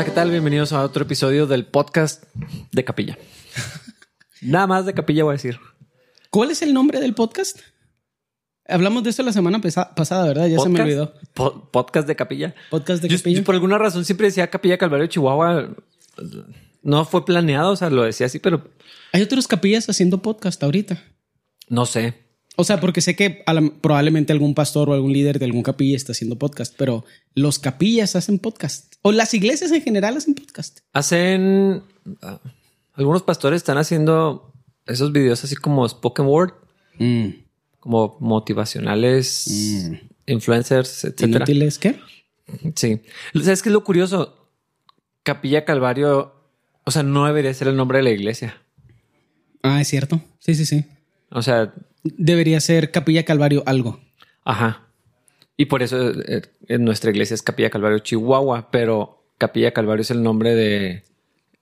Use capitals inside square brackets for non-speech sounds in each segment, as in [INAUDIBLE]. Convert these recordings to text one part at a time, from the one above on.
Hola, ¿qué tal? Bienvenidos a otro episodio del podcast de Capilla. Nada más de Capilla voy a decir. ¿Cuál es el nombre del podcast? Hablamos de esto la semana pesa- pasada, ¿verdad? Ya se me olvidó. Po- podcast de Capilla. Podcast de Yo- Capilla. yo por alguna razón siempre decía Capilla Calvario Chihuahua. No fue planeado, o sea, lo decía así, pero Hay otros capillas haciendo podcast ahorita. no sé. O sea, porque sé que la- probablemente algún pastor o algún líder de algún capilla está haciendo podcast, pero los capillas hacen podcast. O las iglesias en general hacen podcast. Hacen. ah, algunos pastores están haciendo esos videos así como spoken word, como motivacionales, Mm. influencers, etcétera. ¿Inútiles qué? Sí. ¿Sabes qué es lo curioso? Capilla Calvario, o sea, no debería ser el nombre de la iglesia. Ah, es cierto. Sí, sí, sí. O sea, Debería ser Capilla Calvario algo. ajá. Y por eso eh, en nuestra iglesia es Capilla Calvario Chihuahua, pero Capilla Calvario es el nombre de,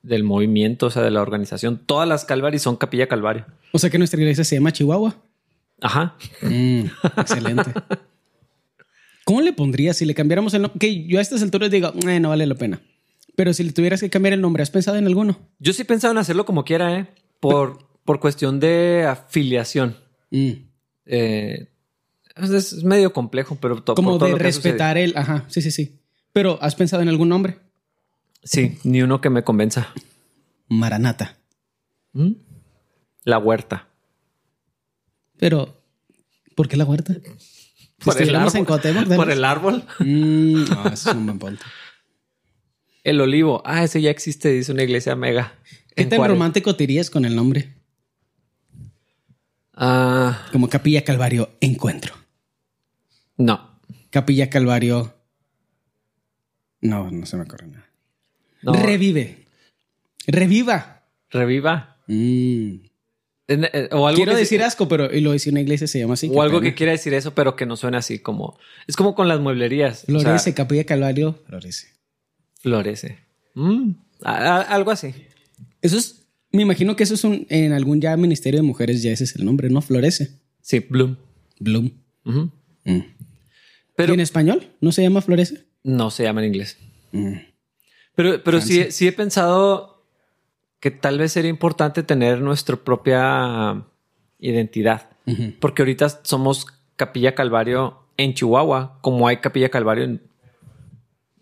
del movimiento, o sea, de la organización. Todas las Calvaris son Capilla Calvario. O sea que nuestra iglesia se llama Chihuahua. Ajá. Mm, excelente. ¿Cómo le pondrías si le cambiáramos el nombre? Que yo a estas alturas digo, "Eh, no vale la pena. Pero si le tuvieras que cambiar el nombre, ¿has pensado en alguno? Yo sí pensaba en hacerlo como quiera, ¿eh? Por, por cuestión de afiliación. Mm. Eh, es, es medio complejo, pero to- Como de respetar el... Ajá, sí, sí, sí. Pero ¿has pensado en algún nombre? Sí, ni uno que me convenza. Maranata. ¿Mm? La huerta. Pero, ¿por qué la huerta? Por el, árbol, [LAUGHS] vez. el árbol. Mm, [LAUGHS] ah, ese es un buen punto. El olivo. Ah, ese ya existe, dice una iglesia mega. ¿Qué tan Juárez. romántico te irías con el nombre? Ah, Como Capilla Calvario Encuentro. no. Capilla Calvario... No, no se me ocurre nada. no. Revive. Reviva. Reviva. Mm. Eh, O algo Quiero que decir asco, pero y lo dice una iglesia se llama así. o algo pena. que quiera decir eso, pero que no suena así como. Es como con las mueblerías. o sea, Florece, Capilla Calvario. Florece. florece. Mm, a- a- algo así. Eso es, me imagino que eso es un, en algún ya ministerio de mujeres, ya ese es el nombre, ¿no? Florece. Sí, Bloom. Bloom. Mm. Pero ¿Y en español? ¿No se llama Florece? no se llama en inglés. Mm. Pero, pero sí, sí he pensado que tal vez sería importante tener nuestra propia identidad. Porque ahorita somos Capilla Calvario en Chihuahua, como hay Capilla Calvario en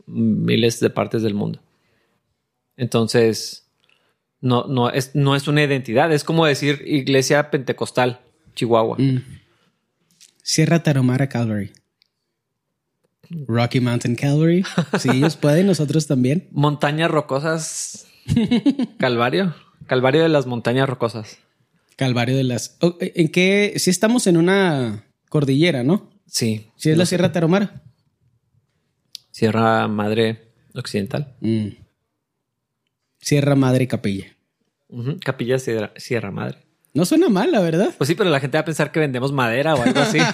miles de partes del mundo. Entonces, no, no, es, no es una identidad, es como decir Iglesia Pentecostal, Chihuahua. Mm. Sierra Tarahumara Calvary. Rocky Mountain Calvary. Si ellos [LAUGHS] pueden, nosotros también. Montañas rocosas, Calvario, Calvario de las montañas rocosas. Calvario de las... Oh, ¿En qué? Si estamos en una cordillera, ¿no? Sí. Si es la. Sierra Tarahumara. Sierra Madre Occidental. Mm. Sierra Madre Capilla. Capilla Sierra, Sierra Madre. No suena mal, la verdad. Pues sí, pero la gente va a pensar que vendemos madera o algo así. [LAUGHS]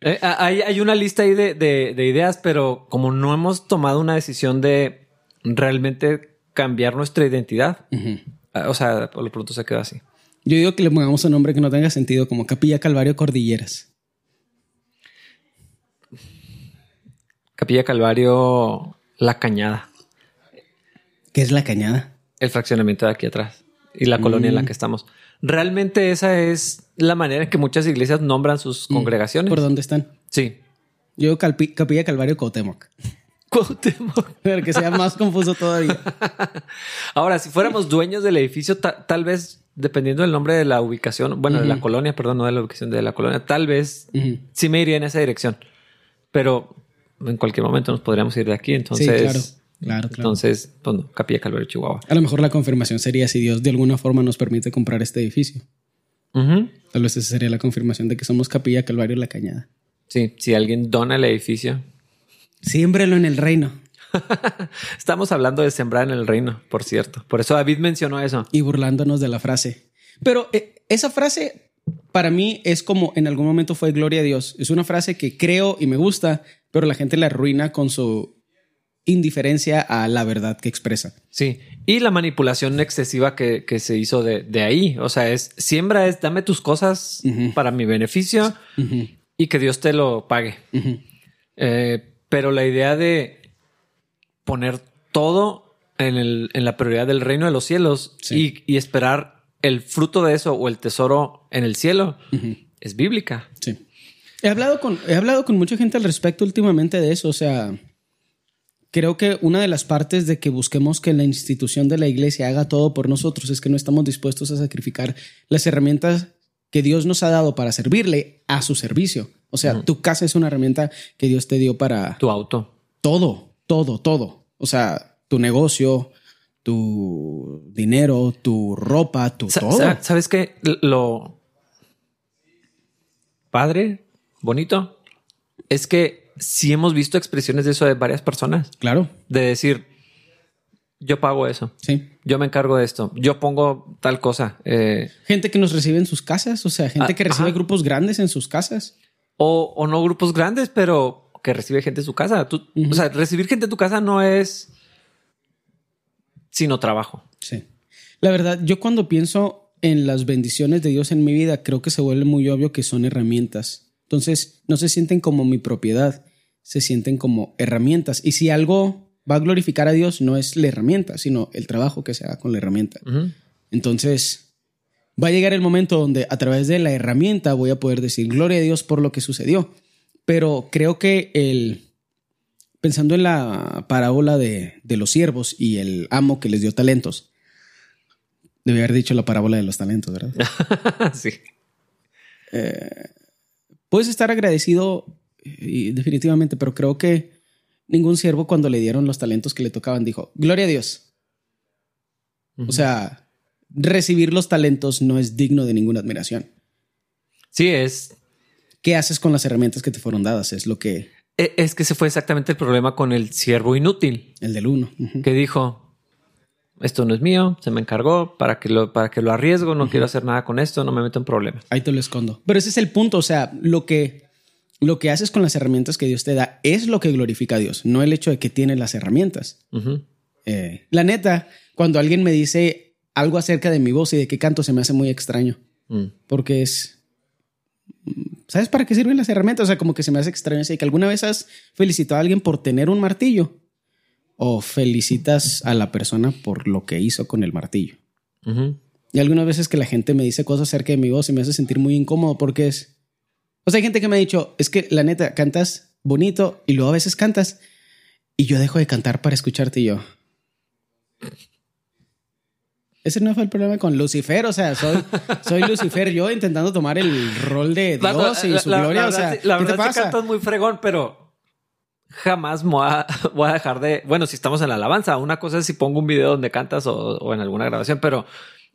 Eh, hay, hay una lista ahí de, de- de ideas, pero como no hemos tomado una decisión de realmente cambiar nuestra identidad, ah, o sea, por lo pronto se quedó así. Yo digo que le pongamos un nombre que no tenga sentido, como Capilla Calvario Cordilleras. Capilla Calvario, La Cañada, ¿Qué es la cañada? El fraccionamiento de aquí atrás y la colonia en la que estamos. Realmente esa es la manera en que muchas iglesias nombran sus congregaciones. ¿Por dónde están? Sí. Yo Calpi- Capilla Calvario Cuauhtémoc. [LAUGHS] Cuauhtémoc. [LAUGHS] Para que sea más confuso todavía. [LAUGHS] Ahora, si fuéramos dueños del edificio, ta- tal vez, dependiendo del nombre de la ubicación, bueno, de la colonia, perdón, no de la ubicación de la colonia, tal vez sí me iría en esa dirección. Pero en cualquier momento nos podríamos ir de aquí. Entonces, claro. Claro, claro. entonces, pues no, Capilla Calvario, Chihuahua. A lo mejor la confirmación sería si Dios de alguna forma nos permite comprar este edificio. Tal vez esa sería la confirmación de que somos Capilla Calvario La Cañada. Sí, si alguien dona el edificio. Siémbrelo en el reino [LAUGHS] Estamos hablando de sembrar en el reino, por cierto. Por eso David mencionó eso. y burlándonos de la frase. Pero eh, esa frase para mí es como en algún momento fue gloria a Dios. Es una frase que creo y me gusta, pero la gente la arruina con su indiferencia a la verdad que expresa. Sí, y la manipulación excesiva que, que se hizo de, de ahí. O sea, es siembra es dame tus cosas para mi beneficio y que Dios te lo pague. Eh, pero la idea de poner todo en, el, en la prioridad del reino de los cielos Sí. y, y esperar el fruto de eso o el tesoro en el cielo es bíblica. Sí. He hablado, con, he hablado con mucha gente al respecto últimamente de eso. O sea, creo que una de las partes de que busquemos que la institución de la iglesia haga todo por nosotros es que no estamos dispuestos a sacrificar las herramientas que Dios nos ha dado para servirle a su servicio. O sea, tu casa es una herramienta que Dios te dio para Tu auto. todo, todo, todo. O sea, tu negocio, tu dinero, tu ropa, tu Sa- todo. sa- ¿Sabes qué? Lo padre, bonito, es que sí hemos visto expresiones de eso de varias personas. Claro, De decir, yo pago eso, sí. yo me encargo de esto, yo pongo tal cosa. eh, Gente que nos recibe en sus casas, o sea, gente Ah, que recibe ajá. grupos grandes en sus casas. o, o no grupos grandes, pero que recibe gente en su casa. Tú- O sea, recibir gente en tu casa no es sino trabajo. Sí. La verdad, yo cuando pienso en las bendiciones de Dios en mi vida, creo que se vuelve muy obvio que son herramientas. Entonces, no se sienten como mi propiedad, se sienten como herramientas. Y si algo va a glorificar a Dios, no es la herramienta, sino el trabajo que se haga con la herramienta. Entonces, va a llegar el momento donde a través de la herramienta voy a poder decir gloria a Dios por lo que sucedió. Pero creo que el, pensando en la parábola de, de los siervos y el amo que les dio talentos, debí haber dicho la parábola de los talentos, ¿verdad? [LAUGHS] sí. Puedes estar agradecido y definitivamente, pero creo que ningún siervo cuando le dieron los talentos que le tocaban dijo, gloria a Dios. O sea, recibir los talentos no es digno de ninguna admiración. Sí, es ¿Qué haces con las herramientas que te fueron dadas? Es lo que E- Es que ese fue exactamente el problema con el siervo inútil, el del uno. Que dijo, esto no es mío, se me encargó, para que lo, para que lo arriesgo, no quiero hacer nada con esto, no me meto en problemas. Ahí te lo escondo. Pero ese es el punto. O sea, lo que, lo que haces con las herramientas que Dios te da es lo que glorifica a Dios, no el hecho de que tienes las herramientas. Eh, la neta, cuando alguien me dice algo acerca de mi voz y de qué canto, se me hace muy extraño. Mm. Porque es. ¿Sabes para qué sirven las herramientas? O sea, como que se me hace extraño. Así que alguna vez has felicitado a alguien por tener un martillo o felicitas a la persona por lo que hizo con el martillo. Y algunas veces que la gente me dice cosas acerca de mi voz y me hace sentir muy incómodo porque es. O sea, hay gente que me ha dicho, es que la neta, cantas bonito y luego a veces cantas y yo dejo de cantar para escucharte y yo. Ese no fue el problema con Lucifer, o sea, soy, soy Lucifer yo intentando tomar el rol de La- Dios y su la- gloria, la o sea, verdad, la ¿qué te verdad sí pasa? cantas muy fregón, pero jamás me voy a, [LAUGHS] voy a dejar de. Bueno, si estamos en la alabanza, una cosa es si pongo un video donde cantas o, o en alguna grabación, pero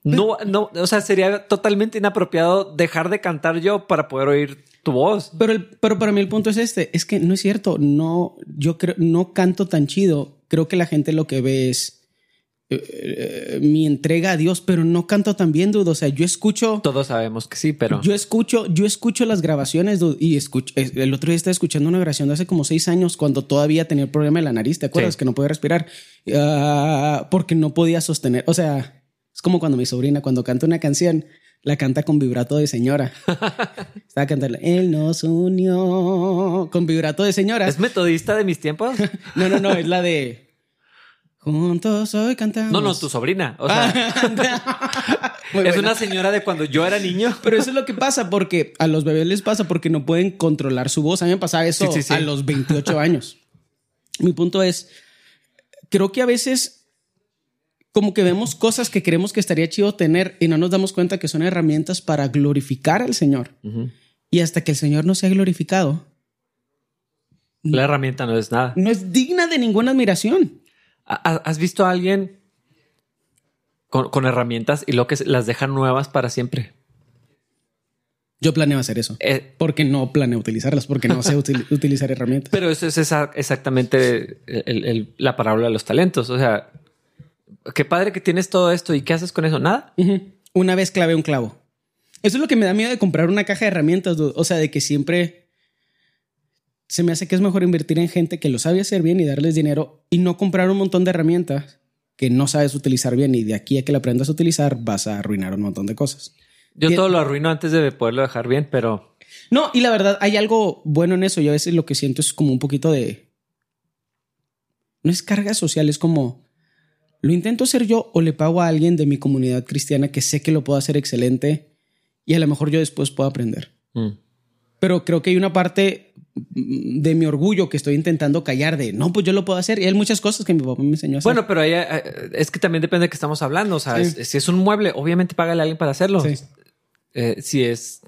no, no, o sea, sería totalmente inapropiado dejar de cantar yo para poder oír tu voz. Pero, el- pero para mí el punto es este, es que no es cierto, no, yo creo, no canto tan chido, creo que la gente lo que ve es eh, eh, mi entrega a Dios, pero no canto tan bien, dude, o sea, yo escucho, Todos sabemos que sí, pero yo escucho, yo escucho las grabaciones, dude, y escucho, el otro día estaba escuchando una grabación de hace como seis años, cuando todavía tenía el problema de la nariz, ¿te acuerdas? Sí. Que no podía respirar, Ah, porque no podía sostener, o sea, es como cuando mi sobrina, cuando canta una canción, la canta con vibrato de señora. [LAUGHS] Estaba cantando, Él nos unió con vibrato de señora. es metodista de mis tiempos. [LAUGHS] No, no, no, es la de Juntos hoy cantamos. No, no, tu sobrina. O sea, [LAUGHS] es buena. una señora de cuando yo era niño. Pero eso es lo que pasa porque a los bebés les pasa porque no pueden controlar su voz. A mí me pasaba eso Sí, sí, sí. a los 28 años. Mi punto es, creo que a veces como que vemos cosas que creemos que estaría chido tener y no nos damos cuenta que son herramientas para glorificar al Señor. Y hasta que el Señor no sea glorificado, La herramienta no es nada. no es digna de ninguna admiración. ¿Ha- ¿Has visto a alguien con, con herramientas y lo que las dejan nuevas para siempre? Yo planeo hacer eso. Eh, Porque no planeo utilizarlas, porque no sé util- [LAUGHS] utilizar herramientas. pero eso es esa- exactamente el- el- la parábola de los talentos. O sea, qué padre que tienes todo esto y qué haces con eso. Nada. Una vez clavé un clavo. Eso es lo que me da miedo de comprar una caja de herramientas. dude. O sea, de que siempre se me hace que es mejor invertir en gente que lo sabe hacer bien y darles dinero y no comprar un montón de herramientas que no sabes utilizar bien y de aquí a que la aprendas a utilizar vas a arruinar un montón de cosas. Yo todo lo arruino antes de poderlo dejar bien, pero No, y la verdad hay algo bueno en eso. Yo a veces lo que siento es como un poquito de... no es carga social, es como, lo intento hacer yo o le pago a alguien de mi comunidad cristiana que sé que lo puedo hacer excelente y a lo mejor yo después puedo aprender. Mm. Pero creo que hay una parte de mi orgullo que estoy intentando callar de, no, pues yo lo puedo hacer. Y hay muchas cosas que mi papá me enseñó a hacer. Bueno, pero ahí, eh, es que también depende de qué estamos hablando. O sea, Sí. si es un mueble, obviamente págale a alguien para hacerlo. Sí. Eh, si es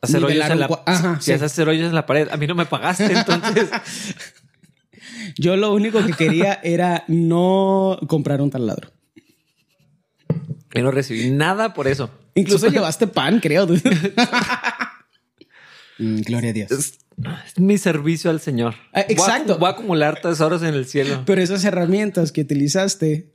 hacer hoyos Nivelar en un la, cua- Ajá, si sí. es hacer hoyos en la pared, a mí no me pagaste, entonces [LAUGHS] Yo lo único que quería era no comprar un taladro. yo no recibí nada por eso. Incluso [LAUGHS] llevaste pan, creo. [LAUGHS] Mm, gloria a Dios. Es, es mi servicio al Señor. Ah, Voy a- exacto. Voy a, acumular tesoros en el cielo. Pero esas herramientas que utilizaste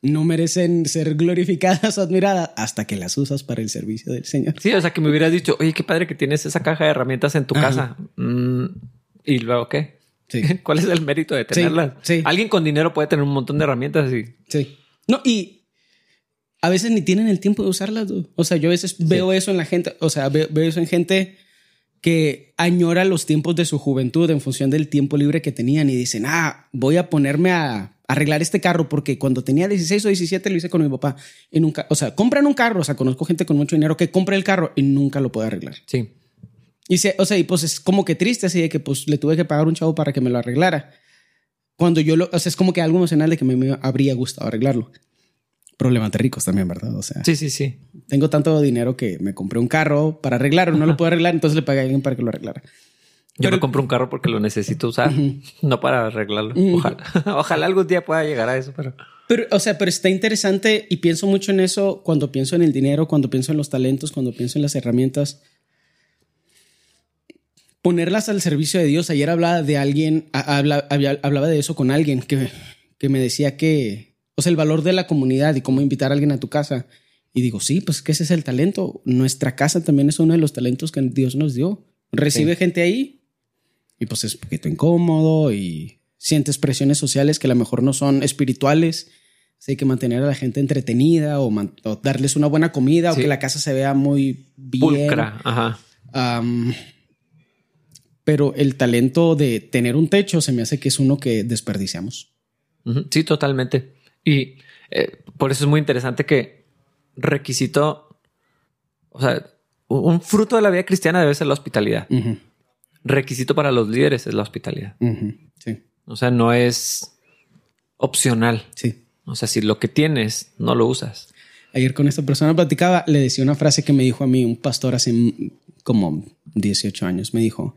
no merecen ser glorificadas o admiradas hasta que las usas para el servicio del Señor. Sí, o sea, que me hubieras dicho, oye, qué padre que tienes esa caja de herramientas en tu Ajá. casa. Mm, y luego, ¿qué? Sí. [LAUGHS] ¿Cuál es el mérito de tenerlas? sí. Alguien con dinero puede tener un montón de herramientas y Sí. No, y a veces ni tienen el tiempo de usarlas. dude. O sea, yo a veces veo eso en la gente, o sea, veo, veo eso en gente que añora los tiempos de su juventud en función del tiempo libre que tenían y dicen, ah, voy a ponerme a arreglar este carro porque cuando tenía 16 o 17 lo hice con mi papá y nunca, o sea, compran un carro, o sea, conozco gente con mucho dinero que compra el carro y nunca lo puede arreglar. sí. Y se, o sea, y pues es como que triste así de que pues le tuve que pagar un chavo para que me lo arreglara. Cuando yo lo, o sea, es como que algo emocional de que me, me habría gustado arreglarlo. Problemas de ricos también, ¿verdad? O sea, Sí, sí, sí. tengo tanto dinero que me compré un carro para arreglarlo, no lo puedo arreglar, entonces le pagué a alguien para que lo arreglara. Yo Pero- me compro un carro porque lo necesito usar, no para arreglarlo. Ojalá, [LAUGHS] ojalá algún día pueda llegar a eso, pero Pero, o sea, pero está interesante y pienso mucho en eso cuando pienso en el dinero, cuando pienso en los talentos, cuando pienso en las herramientas. Ponerlas al servicio de Dios. Ayer hablaba de alguien, habla- hablaba de eso con alguien que, que me decía que, o sea, el valor de la comunidad y cómo invitar a alguien a tu casa. Y digo, sí, pues que ese es el talento. Nuestra casa también es uno de los talentos que Dios nos dio. Recibe Sí. gente ahí y pues es un poquito incómodo y sientes presiones sociales que a lo mejor no son espirituales. Así hay que mantener a la gente entretenida o, o darles una buena comida Sí. o que la casa se vea muy bien. pulcra. Ajá. Am, pero el talento de tener un techo se me hace que es uno que desperdiciamos. Sí, totalmente. Y eh, por eso es muy interesante que requisito, o sea, un fruto de la vida cristiana debe ser la hospitalidad. Requisito para los líderes es la hospitalidad. Sí, O sea, no es opcional. sí. O sea, si lo que tienes no lo usas. Ayer con esta persona platicaba, le decía una frase que me dijo a mí un pastor hace como 18 años. Me dijo,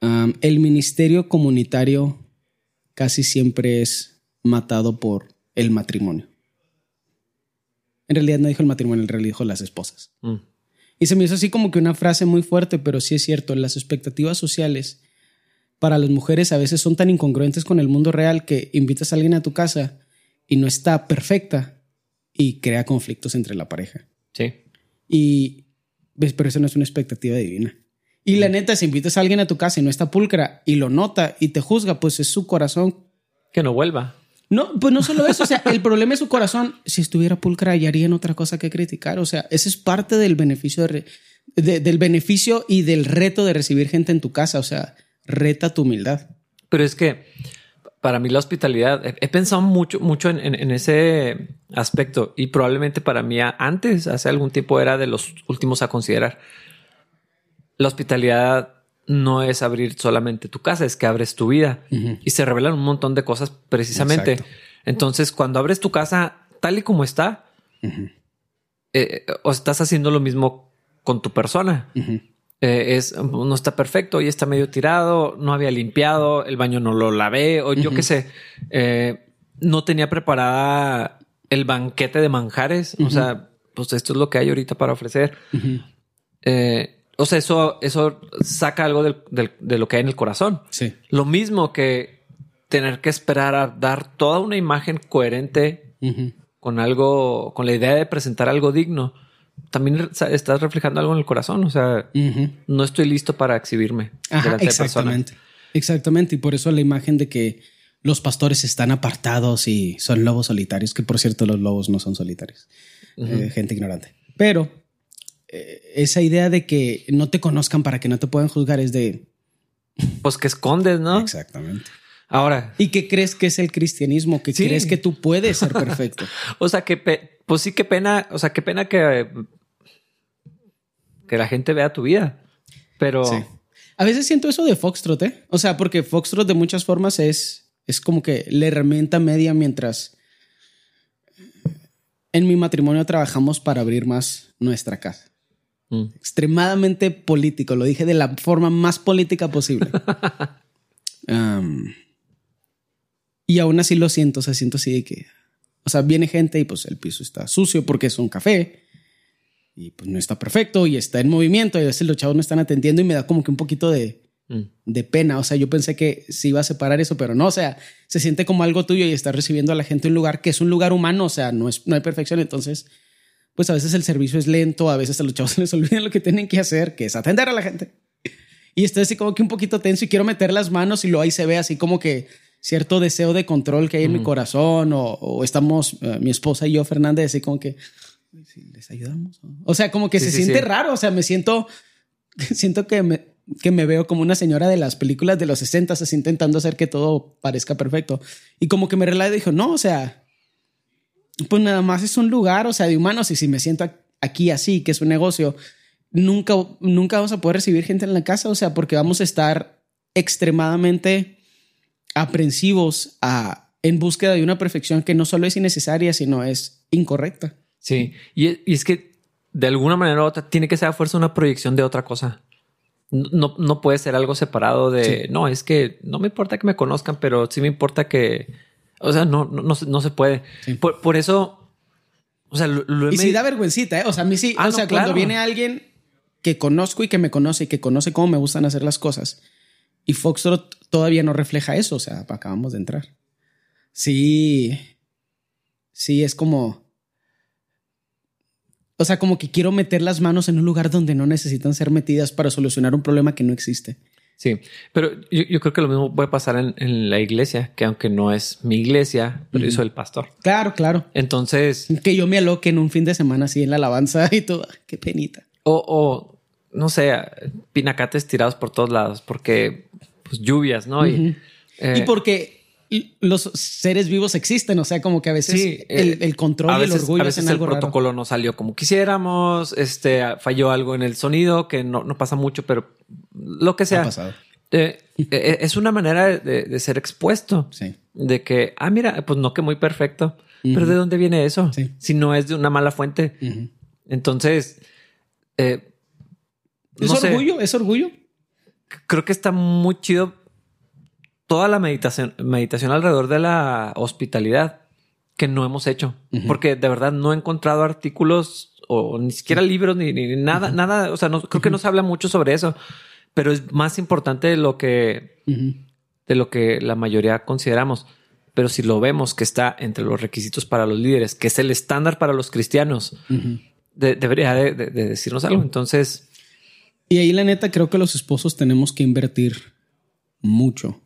"Am, el ministerio comunitario casi siempre es matado por el matrimonio. En realidad no dijo el matrimonio, en realidad dijo las esposas. Mm. Y se me hizo así como que una frase muy fuerte, pero sí es cierto, las expectativas sociales para las mujeres a veces son tan incongruentes con el mundo real que invitas a alguien a tu casa y no está perfecta y crea conflictos entre la pareja. Sí. Y ves, pero eso no es una expectativa divina. Y la neta, si invitas a alguien a tu casa y no está pulcra y lo nota y te juzga, pues es su corazón. Que no vuelva. No, pues no solo eso, o sea, el problema es su corazón. Si estuviera pulcra, ya harían otra cosa que criticar. O sea, ese es parte del beneficio de del beneficio y del reto de recibir gente en tu casa. O sea, reta tu humildad. Pero es que para mí la hospitalidad, he, he pensado mucho, mucho en, en- en ese aspecto y probablemente para mí antes, hace algún tiempo, era de los últimos a considerar. La hospitalidad no es abrir solamente tu casa, es que abres tu vida y se revelan un montón de cosas precisamente. Exacto. Entonces, cuando abres tu casa tal y como está, eh, o estás haciendo lo mismo con tu persona. Eh, es no está perfecto y está medio tirado, no había limpiado, el baño no lo lavé o yo qué sé, eh, no tenía preparada el banquete de manjares. O sea, pues esto es lo que hay ahorita para ofrecer. Eh, o sea, eso, eso saca algo del- del- de lo que hay en el corazón. Sí. Lo mismo que tener que esperar a dar toda una imagen coherente con algo, con la idea de presentar algo digno. También estás reflejando algo en el corazón. O sea, no estoy listo para exhibirme Ajá, de exactamente. Exactamente. Y por eso la imagen de que los pastores están apartados y son lobos solitarios, que por cierto los lobos no son solitarios. Eh, gente ignorante. Pero esa idea de que no te conozcan para que no te puedan juzgar es de... Pues que escondes, ¿no? Exactamente. Ahora. ¿Y qué crees que es el cristianismo? ¿Qué crees que tú puedes ser perfecto? [LAUGHS] o sea, que pues sí, qué pena, o sea, qué pena que, que la gente vea tu vida. Pero. A veces siento eso de Foxtrot, ¿eh? O sea, porque Foxtrot de muchas formas es, es como que la herramienta media mientras en mi matrimonio trabajamos para abrir más nuestra casa. Mm. Extremadamente político, lo dije de la forma más política posible. [LAUGHS] y aún así lo siento, o sea, siento así de que, o sea, viene gente y pues el piso está sucio porque es un café y pues no está perfecto y está en movimiento y a veces los chavos no están atendiendo y me da como que un poquito de, mm. de pena. O sea, yo pensé que se iba a separar eso, pero no, o sea, se siente como algo tuyo y está recibiendo a la gente un lugar que es un lugar humano, o sea, no, es, no hay perfección, entonces pues a veces el servicio es lento, a veces a los chavos [LAUGHS] se les olvida lo que tienen que hacer, que es atender a la gente. Y estoy así como que un poquito tenso y quiero meter las manos y lo ahí se ve así como que cierto deseo de control que hay en mi corazón o, estamos eh, mi esposa y yo, Fernández, así como que les ayudamos. O sea, como que se siente raro, o sea, me siento, [LAUGHS] siento que me, que me veo como una señora de las películas de los 60, así intentando hacer que todo parezca perfecto. Y como que me relajé y dijo, no, o sea, pues nada más es un lugar, o sea, de humanos. Y si me siento aquí así, que es un negocio, nunca, nunca vamos a poder recibir gente en la casa, o sea, porque vamos a estar extremadamente aprensivos a, en búsqueda de una perfección que no solo es innecesaria, sino es incorrecta. Sí, y, es que de alguna manera u otra tiene que ser a fuerza una proyección de otra cosa. No, no puede ser algo separado de, no, es que no me importa que me conozcan, pero sí me importa que, o sea, no, no, no, se puede. Por, eso, o sea, lo, Y sí da vergüencita, ¿eh? O sea, a mí sí, ah, o sea, cuando viene alguien que conozco y que me conoce y que conoce cómo me gustan hacer las cosas y Foxtrot todavía no refleja eso, o sea, acabamos de entrar. Sí, sí, es como... O sea, como que quiero meter las manos en un lugar donde no necesitan ser metidas para solucionar un problema que no existe. Sí, pero yo, creo que lo mismo puede pasar en, la iglesia, que aunque no es mi iglesia, pero yo soy el pastor. Claro, claro. Entonces... Que yo me aloque en un fin de semana así en la alabanza y todo. Qué penita. O, o no sé, pinacates tirados por todos lados, porque pues lluvias, ¿no? y, eh, y, porque los seres vivos existen, o sea, como que a veces el, eh, control y el orgullo a veces el protocolo no salió como quisiéramos, este falló algo en el sonido que no, no pasa mucho, pero lo que sea. Eh, eh, es una manera de, ser expuesto. Sí. De que, ah, mira, pues no que muy perfecto, pero ¿de dónde viene eso? Si no es de una mala fuente. Entonces, ¿es orgullo? ¿Es orgullo? Creo que está muy chido toda la meditación, meditación alrededor de la hospitalidad que no hemos hecho. Porque de verdad no he encontrado artículos o ni siquiera libros ni, nada, nada. O sea, no, creo que no se habla mucho sobre eso, pero es más importante de lo que, de lo que la mayoría consideramos. Pero si lo vemos que está entre los requisitos para los líderes, que es el estándar para los cristianos, debería de, de decirnos algo. Entonces. Y ahí la neta creo que los esposos tenemos que invertir mucho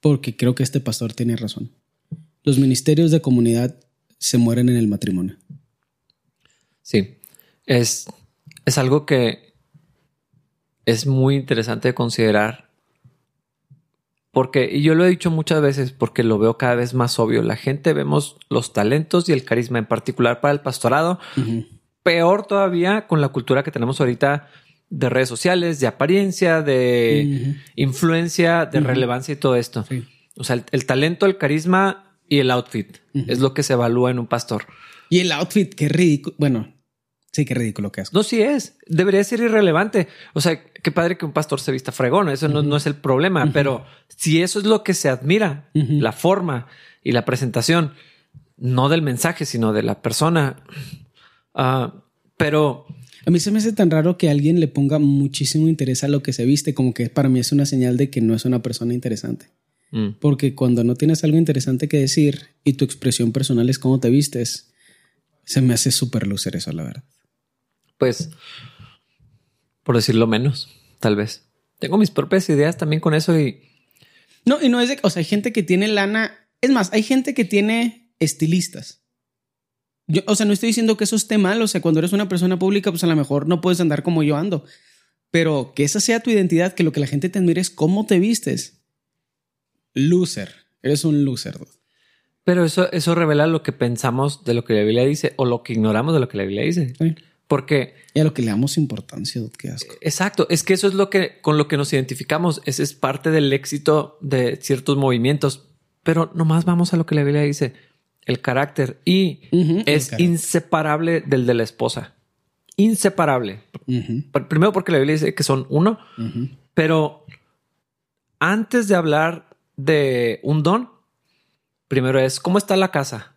porque creo que este pastor tiene razón. Los ministerios de comunidad se mueren en el matrimonio. Sí, es, es algo que es muy interesante de considerar. Porque, y yo lo he dicho muchas veces porque lo veo cada vez más obvio, la gente vemos los talentos y el carisma en particular para el pastorado. Peor todavía con la cultura que tenemos ahorita de redes sociales, de apariencia, de influencia, de relevancia y todo esto. O sea, el, talento, el carisma y el outfit es lo que se evalúa en un pastor. Y el outfit, qué ridículo. Bueno, sí, qué ridículo que es. No, sí es. Debería ser irrelevante. O sea, qué padre que un pastor se vista fregón. Eso no, es el problema. Pero si eso es lo que se admira, la forma y la presentación, no del mensaje, sino de la persona. Ah, pero a mí se me hace tan raro que alguien le ponga muchísimo interés a lo que se viste, como que para mí es una señal de que no es una persona interesante. Mm. Porque cuando no tienes algo interesante que decir y tu expresión personal es cómo te vistes, se me hace súper lucer eso, la verdad. Pues, por decirlo menos, tal vez. Tengo mis propias ideas también con eso y... No, y no es de... O sea, hay gente que tiene lana... Es más, hay gente que tiene estilistas o sea, no estoy diciendo que eso esté mal, o sea, cuando eres una persona pública, pues a lo mejor no puedes andar como yo ando, pero que esa sea tu identidad, que lo que la gente te admire es cómo te vistes. loser. Eres un loser. dude. Pero eso, eso revela lo que pensamos de lo que la Biblia dice o lo que ignoramos de lo que la Biblia dice. Sí. Porque, Y a lo que le damos importancia, dude, qué asco. exacto, es que eso es lo que con lo que nos identificamos. Ese es parte del éxito de ciertos movimientos. Pero nomás vamos a lo que la Biblia dice: el carácter. Y es carácter. inseparable del de la esposa. Inseparable. Primero, porque la Biblia dice que son uno, pero antes de hablar de un don, primero es cómo está la casa.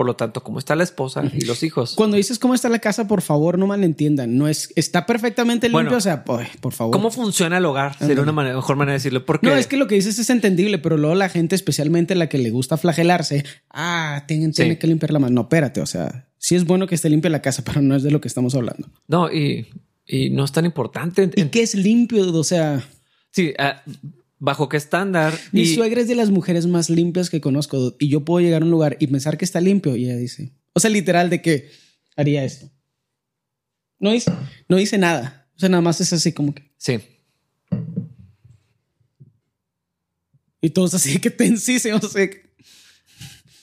Por lo tanto, cómo está la esposa y los hijos. Cuando dices cómo está la casa, por favor, no malentiendan. No es, está perfectamente limpio, Bueno, o sea, por favor. ¿Cómo funciona el hogar? Sería una manera- mejor manera de decirlo. Porque No, es que lo que dices es entendible, pero luego la gente, especialmente la que le gusta flagelarse, ah, tiene, tiene Sí. que limpiar la mano. No, espérate, o sea, sí es bueno que esté limpia la casa, [LAUGHS] pero no es de lo que estamos hablando. no, y, y no es tan importante. ¿Y qué es limpio? O sea, Sí, ah, bajo qué estándar. mi Y, suegra es de las mujeres más limpias que conozco y yo puedo llegar a un lugar y pensar que está limpio y ella dice, o sea, literal de que haría esto. No dice, no dice nada. O sea, nada más es así como que. sí, Y todos así que tensísimos. así que,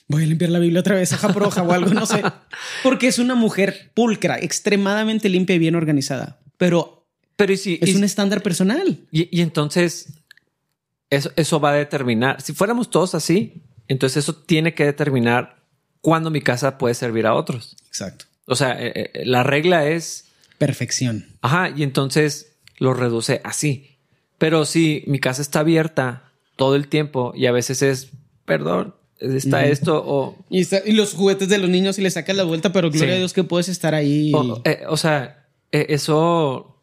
Voy a limpiar la Biblia otra vez, aja por hoja o algo, no sé. [LAUGHS] Porque es una mujer pulcra, extremadamente limpia y bien organizada. Pero pero y si, es y- un estándar personal. y- y entonces eso, eso va a determinar. Si fuéramos todos así, entonces eso tiene que determinar cuándo mi casa puede servir a otros. Exacto. O sea, eh, eh, la regla es, Perfección. ajá, y entonces lo reduce así. Pero si mi casa está abierta todo el tiempo y a veces es, perdón, está esto o, Y, está- y los juguetes de los niños y le sacas la vuelta, pero gloria Sí. a Dios que puedes estar ahí. o, eh, o sea, eso,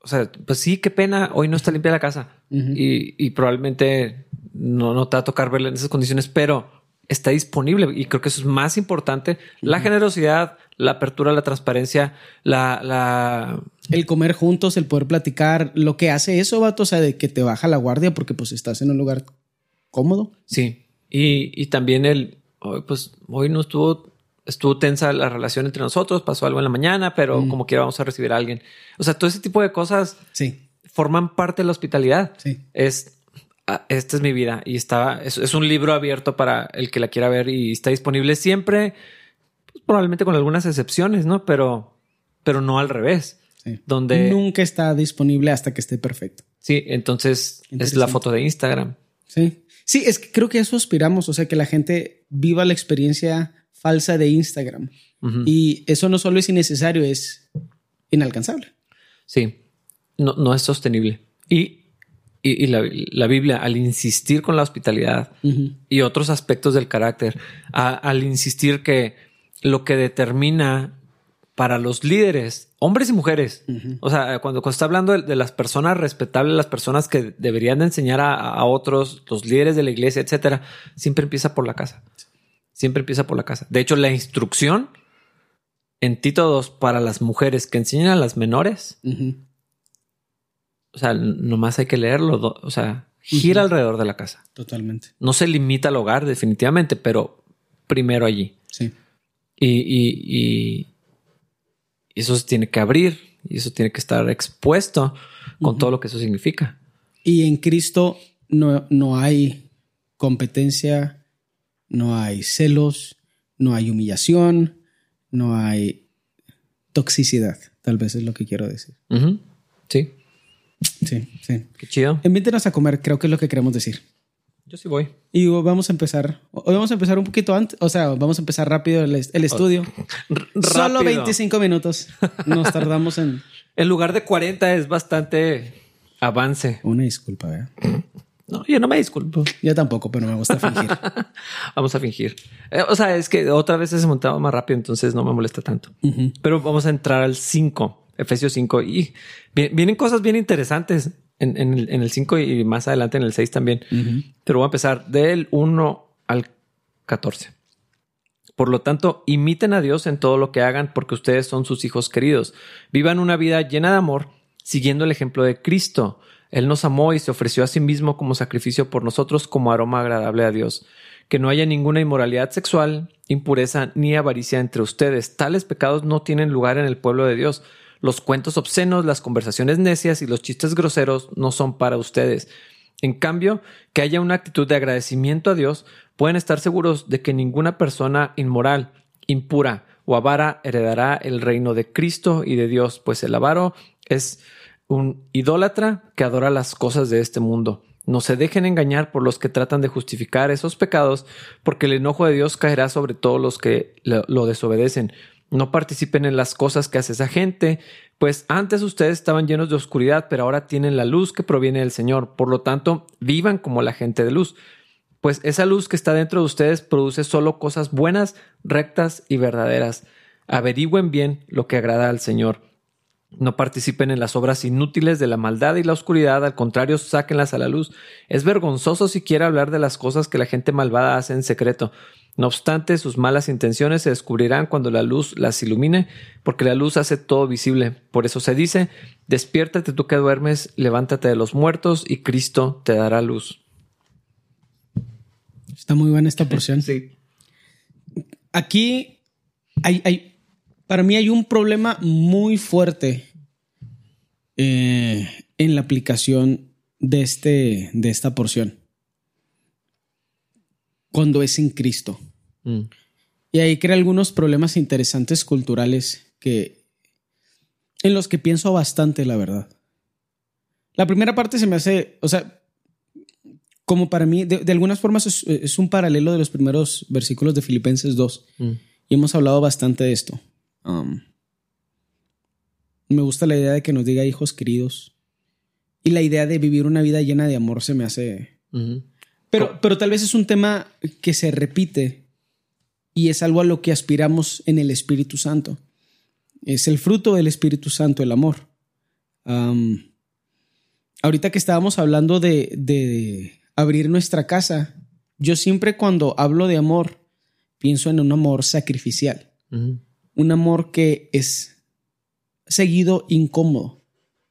o sea, pues sí, qué pena, hoy no está limpia la casa Y, y probablemente no, no te va a tocar verla en esas condiciones, pero está disponible y creo que eso es más importante. La generosidad, la apertura, la transparencia, la, la, El comer juntos, el poder platicar, lo que hace eso, vato, o sea, de que te baja la guardia porque pues estás en un lugar cómodo. Sí, y, y también el, hoy, pues hoy no estuvo, estuvo tensa la relación entre nosotros, pasó algo en la mañana, pero como quiera vamos a recibir a alguien. O sea, todo ese tipo de cosas Sí, forman parte de la hospitalidad. sí. Es, ah, esta es mi vida y está, es, es un libro abierto para el que la quiera ver y está disponible siempre, pues, probablemente con algunas excepciones, ¿no? Pero, pero no al revés. sí. Donde, Nunca está disponible hasta que esté perfecto. sí, entonces es la foto de Instagram. Sí. Sí, es que creo que eso aspiramos, o sea, que la gente viva la experiencia falsa de Instagram. Y eso no solo es innecesario, es inalcanzable. Sí, no, no es sostenible. Y, y, y la, la Biblia, al insistir con la hospitalidad y otros aspectos del carácter, a- al insistir que lo que determina para los líderes, hombres y mujeres, o sea, cuando, cuando está hablando de, de las personas respetables, las personas que deberían de enseñar a, a otros, los líderes de la iglesia, etcétera, siempre empieza por la casa. Siempre empieza por la casa. De hecho, la instrucción en Tito 2 para las mujeres que enseñan a las menores. O sea, nomás hay que leerlo. O sea, gira alrededor de la casa. Totalmente. No se limita al hogar, definitivamente, pero primero allí. Sí. Y, y- y- eso se tiene que abrir y eso tiene que estar expuesto con todo lo que eso significa. Y en Cristo no, no hay competencia, no hay celos, no hay humillación, no hay toxicidad. Tal vez es lo que quiero decir. Sí, Sí, sí. qué chido. Invítenos a comer, creo que es lo que queremos decir. Yo sí voy. Y vamos a empezar. Hoy vamos a empezar un poquito antes. O sea, vamos a empezar rápido el, el estudio. Solo rápido. 25 minutos. Nos tardamos en. [LAUGHS] En lugar de 40 es bastante avance. Una disculpa, ¿eh? No, yo no me disculpo. Yo tampoco, pero me gusta fingir. [LAUGHS] Vamos a fingir. Eh, o sea, es que otra vez se montaba más rápido, entonces no me molesta tanto. Pero vamos a entrar al 5, Efesios 5. Y vi- vienen cosas bien interesantes en, en el, en el 5 y más adelante en el 6 también. Pero voy a empezar del 1 al 14. Por lo tanto, imiten a Dios en todo lo que hagan porque ustedes son sus hijos queridos. Vivan una vida llena de amor, siguiendo el ejemplo de Cristo. Él nos amó y se ofreció a sí mismo como sacrificio por nosotros como aroma agradable a Dios. Que no haya ninguna inmoralidad sexual, impureza ni avaricia entre ustedes. Tales pecados no tienen lugar en el pueblo de Dios. Los cuentos obscenos, las conversaciones necias y los chistes groseros no son para ustedes. En cambio, que haya una actitud de agradecimiento a Dios, pueden estar seguros de que ninguna persona inmoral, impura o avara heredará el reino de Cristo y de Dios, pues el avaro es un idólatra que adora las cosas de este mundo. No se dejen engañar por los que tratan de justificar esos pecados, porque el enojo de Dios caerá sobre todos los que lo, desobedecen. No participen en las cosas que hace esa gente, pues antes ustedes estaban llenos de oscuridad, pero ahora tienen la luz que proviene del Señor. Por lo tanto, vivan como la gente de luz, pues esa luz que está dentro de ustedes produce solo cosas buenas, rectas y verdaderas. Averigüen bien lo que agrada al Señor. No participen en las obras inútiles de la maldad y la oscuridad, al contrario, sáquenlas a la luz. Es vergonzoso siquiera hablar de las cosas que la gente malvada hace en secreto. No obstante, sus malas intenciones se descubrirán cuando la luz las ilumine, porque la luz hace todo visible. Por eso se dice, despiértate tú que duermes, levántate de los muertos y Cristo te dará luz. Está muy buena esta porción. Sí. Aquí hay, hay, para mí hay un problema muy fuerte eh, en la aplicación de, este, de esta porción. Cuando es en Cristo. Mm. Y ahí crea algunos problemas interesantes culturales que en los que pienso bastante, la verdad. La primera parte se me hace, o sea, como para mí, de, algunas formas es, un paralelo de los primeros versículos de Filipenses 2. Mm. Y hemos hablado bastante de esto. Um, me gusta la idea de que nos diga hijos queridos. Y la idea de vivir una vida llena de amor se me hace... pero, pero tal vez es un tema que se repite y es algo a lo que aspiramos en el Espíritu Santo. Es el fruto del Espíritu Santo, el amor. Um, ahorita que estábamos hablando de, de, abrir nuestra casa, yo siempre cuando hablo de amor pienso en un amor sacrificial un amor que es seguido incómodo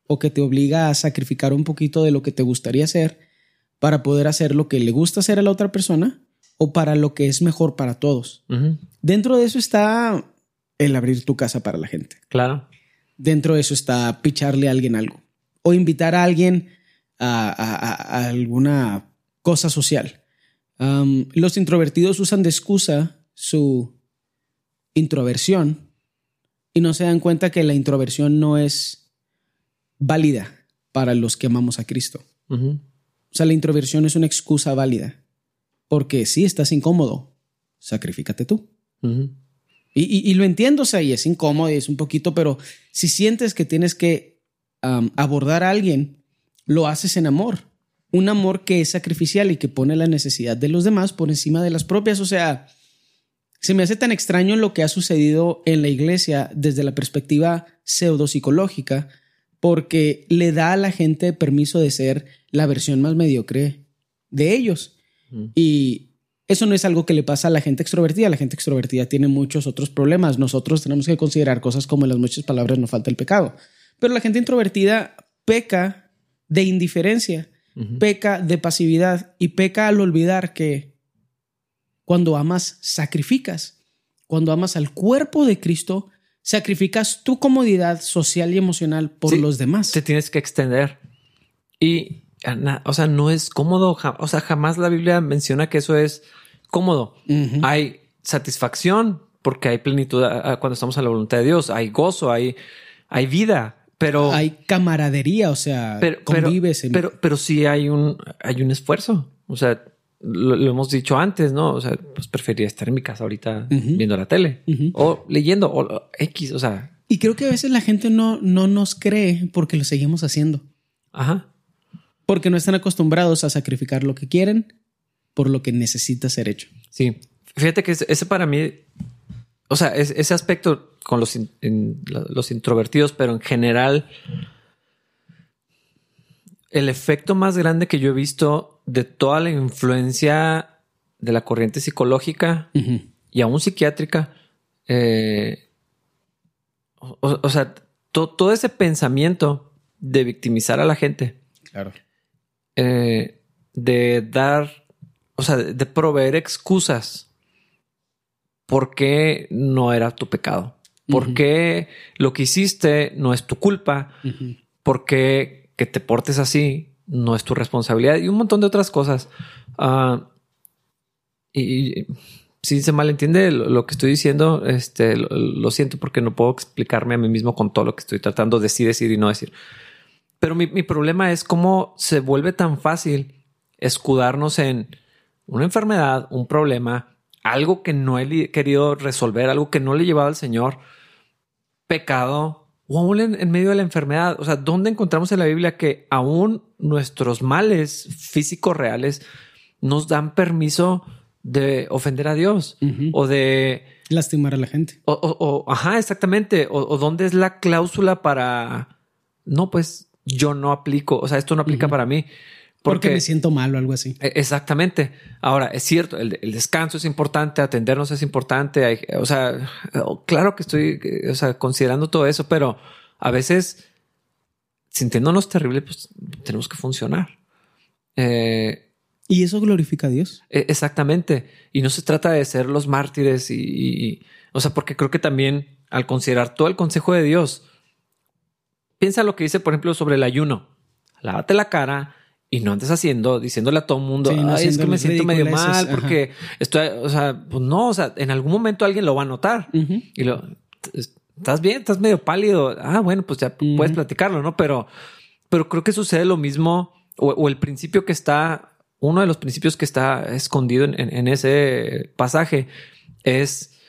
o que te obliga a sacrificar un poquito de lo que te gustaría hacer para poder hacer lo que le gusta hacer a la otra persona o para lo que es mejor para todos. Dentro de eso está el abrir tu casa para la gente. Claro. Dentro de eso está picharle a alguien algo o invitar a alguien a, alguna cosa social. los introvertidos usan de excusa su introversión y no se dan cuenta que la introversión no es válida para los que amamos a Cristo. O sea, la introversión es una excusa válida. Porque si estás incómodo, sacrifícate tú. y, lo entiendo, o sea, y es incómodo y es un poquito, pero si sientes que tienes que abordar a alguien, lo haces en amor. Un amor que es sacrificial y que pone la necesidad de los demás por encima de las propias. O sea, se me hace tan extraño lo que ha sucedido en la iglesia desde la perspectiva pseudopsicológica, porque le da a la gente permiso de ser la versión más mediocre de ellos. Y eso no es algo que le pasa a la gente extrovertida. La gente extrovertida tiene muchos otros problemas. Nosotros tenemos que considerar cosas como en las muchas palabras no falta el pecado. Pero la gente introvertida peca de indiferencia, peca de pasividad y peca al olvidar que cuando amas, sacrificas. Cuando amas al cuerpo de Cristo, sacrificas tu comodidad social y emocional por los demás. Te tienes que extender. Y, o sea, no es cómodo. O sea, jamás la Biblia menciona que eso es cómodo. Hay satisfacción porque hay plenitud cuando estamos a la voluntad de Dios. Hay gozo, hay, hay vida. Pero hay camaradería, o sea, convives. Pero, pero, pero sí hay un, hay un esfuerzo. O sea, lo, hemos dicho antes, ¿no? O sea, pues preferiría estar en mi casa ahorita viendo la tele o leyendo o X, o sea. Y creo que a veces la gente no, no nos cree porque lo seguimos haciendo. Ajá. Porque no están acostumbrados a sacrificar lo que quieren por lo que necesita ser hecho. Sí. Fíjate que ese para mí, o sea, ese aspecto con los, los introvertidos, pero en general, el efecto más grande que yo he visto de toda la influencia de la corriente psicológica y aún psiquiátrica, eh, o, sea, todo ese pensamiento de victimizar a la gente. Claro. Eh, de dar, o sea, de proveer excusas. ¿Por qué no era tu pecado? ¿Por qué lo que hiciste no es tu culpa? ¿Por qué que te portes así no es tu responsabilidad y un montón de otras cosas. Ah, y, si se malentiende lo, que estoy diciendo, este, lo, siento porque no puedo explicarme a mí mismo con todo lo que estoy tratando de decir, decir y no decir. Pero mi, mi problema es cómo se vuelve tan fácil escudarnos en una enfermedad, un problema, algo que no he querido resolver, algo que no le he llevado al Señor, pecado o aún en, medio de la enfermedad. O sea, ¿dónde encontramos en la Biblia que aún nuestros males físicos reales nos dan permiso de ofender a Dios o de lastimar a la gente? O, ajá, exactamente. O, dónde es la cláusula para no, pues yo no aplico. O sea, esto no aplica para mí. Porque, me siento mal o algo así. E, exactamente. Ahora, es cierto, el, descanso es importante, atendernos es importante. o sea, claro que estoy o sea, considerando todo eso, pero a veces, sintiéndonos terrible, pues tenemos que funcionar. Eh, y eso glorifica a Dios. E, exactamente. Y no se trata de ser los mártires y, o sea, porque creo que también al considerar todo el consejo de Dios, piensa lo que dice, por ejemplo, sobre el ayuno. Lávate la cara, y no andes haciendo, diciéndole a todo el mundo, Ay, es que me siento medio mal porque estoy, o sea, pues no, o sea, en algún momento alguien lo va a notar. Y lo, estás bien, estás medio pálido. Ah, bueno, pues ya puedes platicarlo, ¿no? Pero, pero creo que sucede lo mismo o, el principio que está, uno de los principios que está escondido en, ese pasaje es,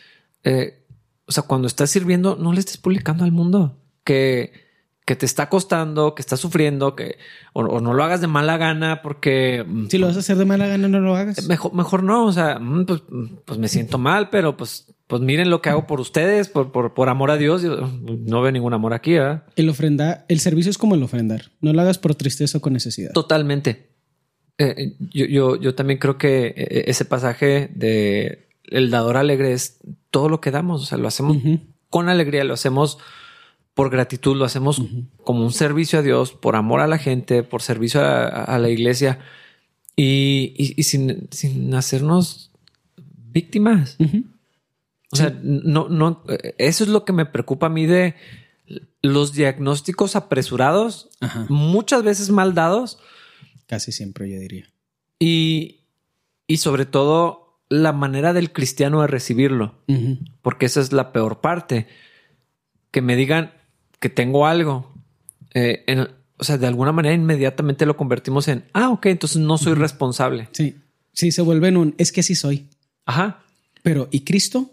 eh, o sea, cuando estás sirviendo, no le estés publicando al mundo que que te está costando, que estás sufriendo, que o, no lo hagas de mala gana porque mm, si lo vas a hacer de mala gana no lo hagas. Mejor, mejor no, o sea, mm, pues, pues me siento mal, pero pues, pues miren lo que hago por ustedes, por, por, por amor a Dios. Yo no veo ningún amor aquí. ¿eh? El ofrenda, el servicio es como el ofrendar. No lo hagas por tristeza o con necesidad. Totalmente. Eh, yo, yo, yo también creo que eh, ese pasaje de el dador alegre es todo lo que damos. O sea, lo hacemos con alegría, lo hacemos por gratitud, lo hacemos como un servicio a Dios, por amor a la gente, por servicio a, la iglesia y, sin, hacernos víctimas. O sea, no, no, eso es lo que me preocupa a mí de los diagnósticos apresurados, muchas veces mal dados. Casi siempre, yo diría. Y, y sobre todo la manera del cristiano de recibirlo, porque esa es la peor parte. Que me digan, que tengo algo, eh, o sea, de alguna manera inmediatamente lo convertimos en, ah, ok, entonces no soy responsable. Sí, sí, se vuelve en un, es que sí soy. Ajá. Pero, ¿y Cristo?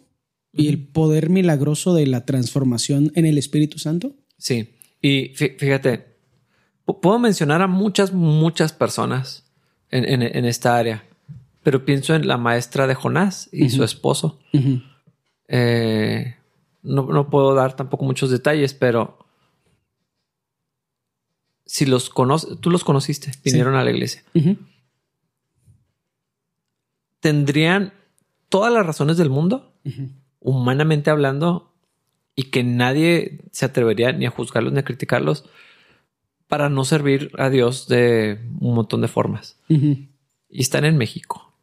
¿Y el poder milagroso de la transformación en el Espíritu Santo? Sí, y fíjate, puedo mencionar a muchas, muchas personas en, esta área, pero pienso en la maestra de Jonás y su esposo. eh, no, puedo dar tampoco muchos detalles, pero si los conoces, tú los conociste, vinieron a la iglesia. Tendrían todas las razones del mundo, humanamente hablando, y que nadie se atrevería ni a juzgarlos ni a criticarlos para no servir a Dios de un montón de formas. Y están en México.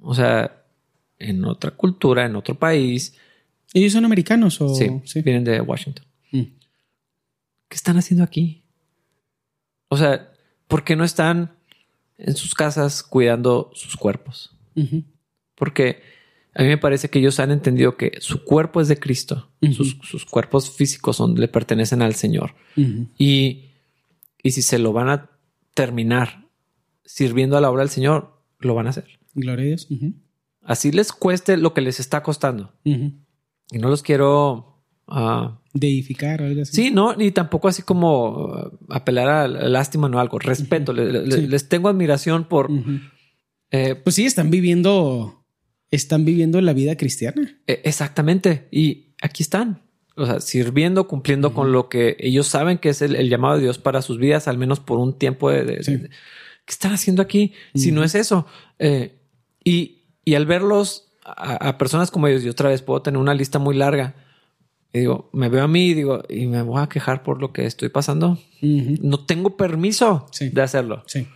O sea, en otra cultura, en otro país, ¿Ellos son americanos o...? Sí, vienen de Washington. Mm. ¿Qué están haciendo aquí? O sea, ¿por qué no están en sus casas cuidando sus cuerpos? Porque a mí me parece que ellos han entendido que su cuerpo es de Cristo. sus, cuerpos físicos son, le pertenecen al Señor. y, y si se lo van a terminar sirviendo a la obra del Señor, lo van a hacer. Gloria a Dios. Así les cueste lo que les está costando. Y no los quiero... Uh, Deificar o algo así. Sí, no, ni tampoco así como apelar a lástima, no algo. Respeto. les, tengo admiración por... Eh, pues sí, están viviendo... Están viviendo la vida cristiana. E, exactamente. Y aquí están. O sea, sirviendo, cumpliendo con lo que ellos saben que es el, llamado de Dios para sus vidas, al menos por un tiempo de... ¿Qué están haciendo aquí? Si no es eso. Eh, y, y al verlos a, personas como ellos y otra vez puedo tener una lista muy larga. Y digo, me veo a mí y digo, y me voy a quejar por lo que estoy pasando. No tengo permiso de hacerlo. Sí.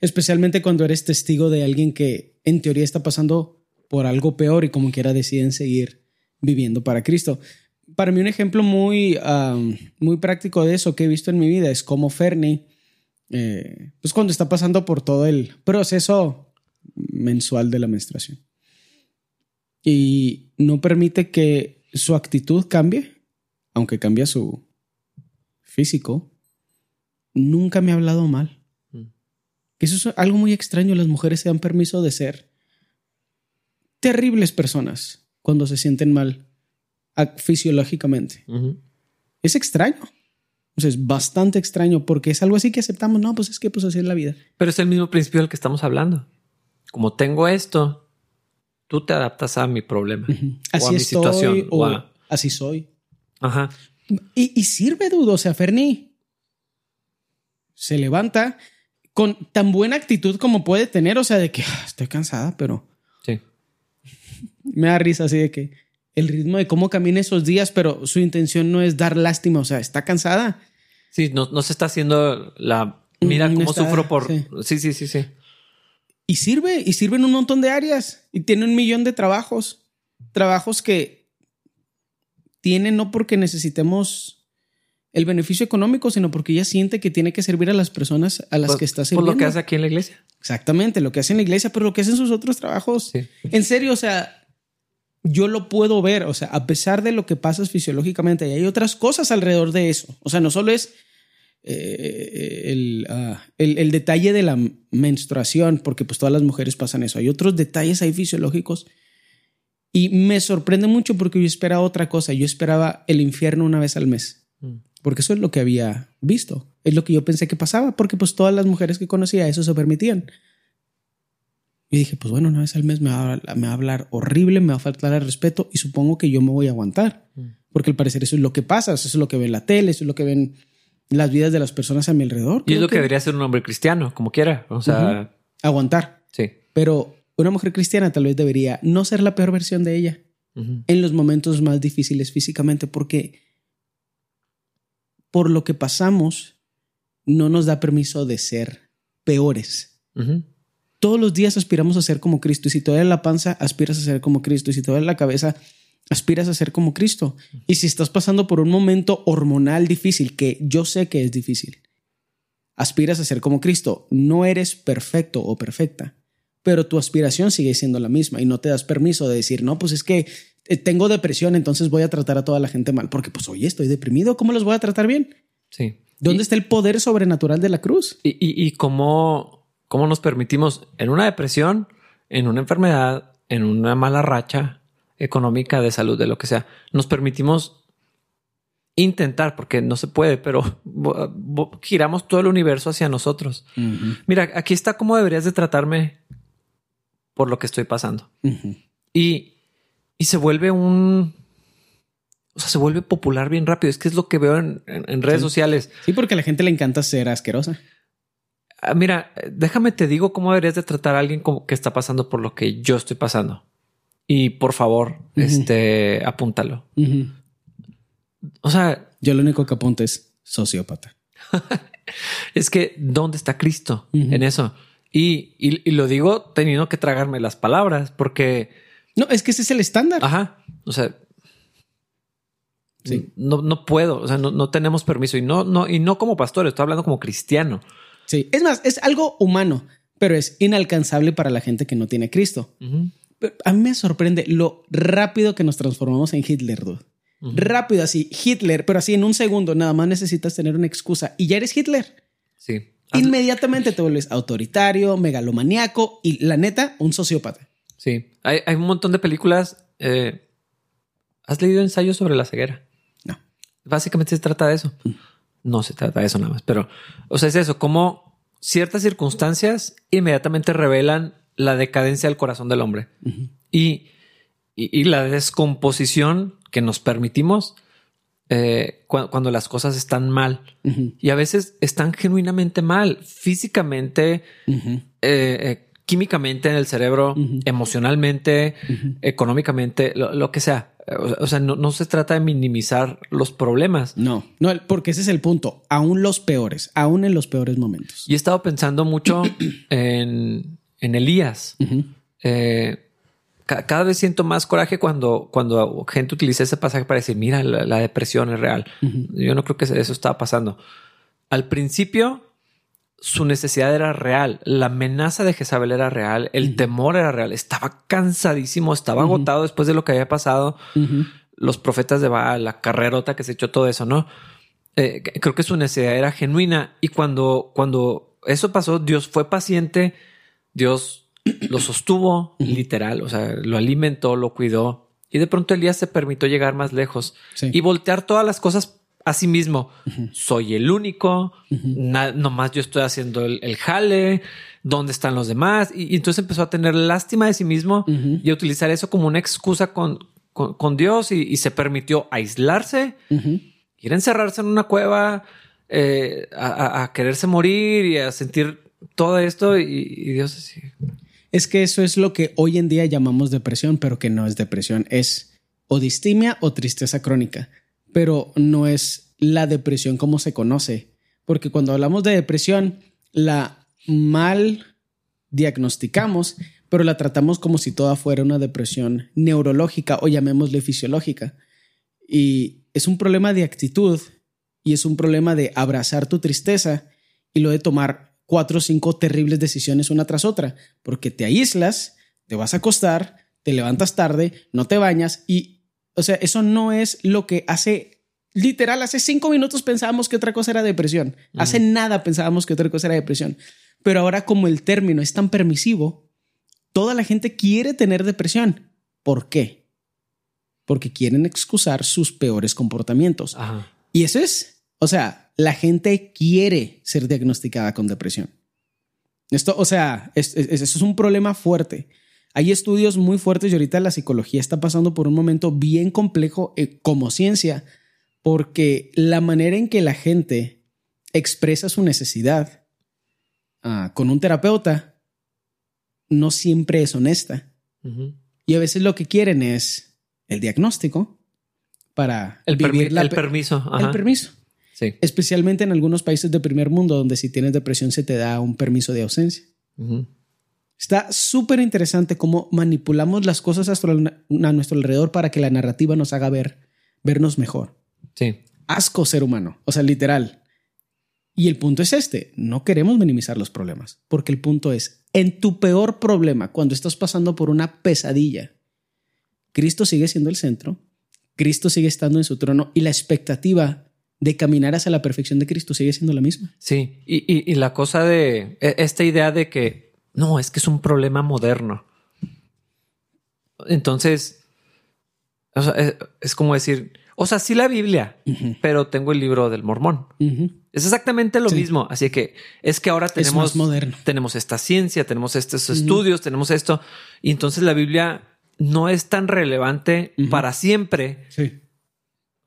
Especialmente cuando eres testigo de alguien que en teoría está pasando por algo peor y como quiera deciden seguir viviendo para Cristo. Para mí un ejemplo muy, muy práctico de eso que he visto en mi vida es como Fernie eh, pues cuando está pasando por todo el proceso mensual de la menstruación. Y no permite que su actitud cambie, aunque cambia su físico. Nunca me ha hablado mal. Mm. Eso es algo muy extraño. Las mujeres se dan permiso de ser terribles personas cuando se sienten mal fisiológicamente. Es extraño. O sea, es bastante extraño porque es algo así que aceptamos. No, pues es que pues así es la vida. Pero es el mismo principio del que estamos hablando. Como tengo esto, tú te adaptas a mi problema. O a mi estoy situación. o a- así soy. Ajá. Y, y sirve, dudo. O sea, Ferni se levanta con tan buena actitud como puede tener. O sea, de que "Ah, estoy cansada, pero Sí. [LAUGHS] me da risa así de que el ritmo de cómo camina esos días, pero su intención no es dar lástima. O sea, está cansada. Sí, no, no se está haciendo la. Mira cómo está- sufro por. sí. Sí, sí, sí, sí. Y sirve, y sirve en un montón de áreas. Y tiene un millón de trabajos. Trabajos que tiene no porque necesitemos el beneficio económico, sino porque ella siente que tiene que servir a las personas a las Por- que está Por sirviendo. lo que hace aquí en la iglesia. Exactamente, lo que hace en la iglesia, pero lo que hacen sus otros trabajos. Sí. En serio, o sea, yo lo puedo ver, o sea, a pesar de lo que pasas fisiológicamente, y hay otras cosas alrededor de eso. O sea, no solo es eh, el, ah, el- el detalle de la menstruación, porque pues todas las mujeres pasan eso. Hay otros detalles ahí fisiológicos. Y me sorprende mucho porque yo esperaba otra cosa. Yo esperaba el infierno una vez al mes. Mm. Porque eso es lo que había visto. Es lo que yo pensé que pasaba, porque pues todas las mujeres que conocía eso se permitían. Y dije, pues bueno, una vez al mes me va, a, me va a hablar horrible, me va a faltar el respeto y supongo que yo me voy a aguantar. Mm. Porque al parecer eso es lo que pasa, eso es lo que ven en la tele, eso es lo que ven las vidas de las personas a mi alrededor. Y es lo que debería ser un hombre cristiano, como quiera. O sea, Aguantar. sí. Pero una mujer cristiana tal vez debería no ser la peor versión de ella en los momentos más difíciles físicamente, porque por lo que pasamos no nos da permiso de ser peores. Todos los días aspiramos a ser como Cristo y si te duele la panza, aspiras a ser como Cristo y si te duele la cabeza, aspiras a ser como Cristo. Y si estás pasando por un momento hormonal difícil, que yo sé que es difícil, aspiras a ser como Cristo. No eres perfecto o perfecta, pero tu aspiración sigue siendo la misma y no te das permiso de decir, no, pues es que eh, tengo depresión, entonces voy a tratar a toda la gente mal, porque pues oye, estoy deprimido, ¿cómo los voy a tratar bien? Sí. ¿Dónde está el poder sobrenatural de la cruz? Y, y, y cómo, cómo nos permitimos en una depresión, en una enfermedad, en una mala racha económica, de salud, de lo que sea, nos permitimos intentar, porque no se puede, pero giramos todo el universo hacia nosotros. Mira, aquí está cómo deberías de tratarme por lo que estoy pasando. Y, y se vuelve un... O sea, se vuelve popular bien rápido. Es que es lo que veo en, en- en redes Sí. sociales. Sí, porque a la gente le encanta ser asquerosa. Ah, Mira, déjame te digo cómo deberías de tratar a alguien como que está pasando por lo que yo estoy pasando. Y por favor, este, apúntalo. O sea, Yo lo único que apunto es sociópata. [LAUGHS] es que ¿dónde está Cristo en eso? Y, y, y lo digo teniendo que tragarme las palabras porque, No, es que ese es el estándar. ajá, o sea, Sí. no, no puedo, o sea, no, no tenemos permiso y no, no, y no como pastor, estoy hablando como cristiano. Sí. Es más, es algo humano, pero es inalcanzable para la gente que no tiene Cristo. A mí me sorprende lo rápido que nos transformamos en Hitler, dude. Rápido, así, Hitler, pero así en un segundo, nada más necesitas tener una excusa y ya eres Hitler. Sí. Inmediatamente te vuelves autoritario, megalomaniaco y la neta, un sociópata. Sí, hay, hay un montón de películas. eh, ¿Has leído ensayos sobre la ceguera? No. Básicamente se trata de eso. No se trata de eso nada más, pero, o sea, es eso, como ciertas circunstancias inmediatamente revelan la decadencia del corazón del hombre y, y- y la descomposición que nos permitimos eh, cu- cuando las cosas están mal. Y a veces están genuinamente mal, físicamente, eh, eh, químicamente en el cerebro, emocionalmente, económicamente, lo, lo que sea. O, o sea, no, no se trata de minimizar los problemas. No, no, porque ese es el punto. Aún los peores, aún en los peores momentos. Y he estado pensando mucho [CLEARS THROAT] en, en Elías. Eh, ca- cada vez siento más coraje cuando, cuando gente utiliza ese pasaje para decir, mira, la, la depresión es real. Yo no creo que eso estaba pasando. Al principio, su necesidad era real, la amenaza de Jezabel era real, el temor era real, estaba cansadísimo, estaba agotado después de lo que había pasado, los profetas de Baal, la carrerota que se echó todo eso, ¿no? Eh, creo que su necesidad era genuina y cuando, cuando eso pasó, Dios fue paciente, Dios lo sostuvo literal, o sea, lo alimentó, lo cuidó y de pronto Elías se permitió llegar más lejos y voltear todas las cosas a sí mismo. Soy el único, nomás yo estoy haciendo el, jale, ¿dónde están los demás? Y, entonces empezó a tener lástima de sí mismo y a utilizar eso como una excusa con, con, Dios y, se permitió aislarse, ir a encerrarse en una cueva, eh, a, quererse morir y a sentir todo esto y, Dios así. Es que eso es lo que hoy en día llamamos depresión, pero que no es depresión, es o distimia o tristeza crónica pero no es la depresión como se conoce. Porque cuando hablamos de depresión, la mal diagnosticamos, pero la tratamos como si toda fuera una depresión neurológica o llamémosle fisiológica. Y es un problema de actitud y es un problema de abrazar tu tristeza y lo de tomar cuatro o cinco terribles decisiones una tras otra, porque te aíslas, te vas a acostar, te levantas tarde, no te bañas y o sea, eso no es lo que hace, literal, hace cinco minutos pensábamos que otra cosa era depresión. Hace nada pensábamos que otra cosa era depresión. Pero ahora como el término es tan permisivo, toda la gente quiere tener depresión. ¿Por qué? Porque quieren excusar sus peores comportamientos. Y eso es, o sea, la gente quiere ser diagnosticada con depresión. Esto, o sea, eso es un problema fuerte. Hay estudios muy fuertes y ahorita la psicología está pasando por un momento bien complejo eh, como ciencia, porque la manera en que la gente expresa su necesidad ah, con un terapeuta no siempre es honesta. Y a veces lo que quieren es el diagnóstico para el, vivir el permiso. El permiso. Sí. Especialmente en algunos países de primer mundo donde si tienes depresión se te da un permiso de ausencia. Está súper interesante cómo manipulamos las cosas a nuestro alrededor para que la narrativa nos haga ver, vernos mejor. Sí. Asco ser humano, o sea, literal. Y el punto es este, no queremos minimizar los problemas, porque el punto es, en tu peor problema, cuando estás pasando por una pesadilla, Cristo sigue siendo el centro, Cristo sigue estando en su trono y la expectativa de caminar hacia la perfección de Cristo sigue siendo la misma. Sí, y, y la cosa de e, esta idea de que no, es que es un problema moderno. Entonces, es, como decir, o sea, sí la Biblia, pero tengo el libro del mormón. Es exactamente lo mismo. Así que es que ahora tenemos, tenemos esta ciencia, tenemos estos estudios, tenemos esto. Y entonces la Biblia no es tan relevante para siempre. Sí.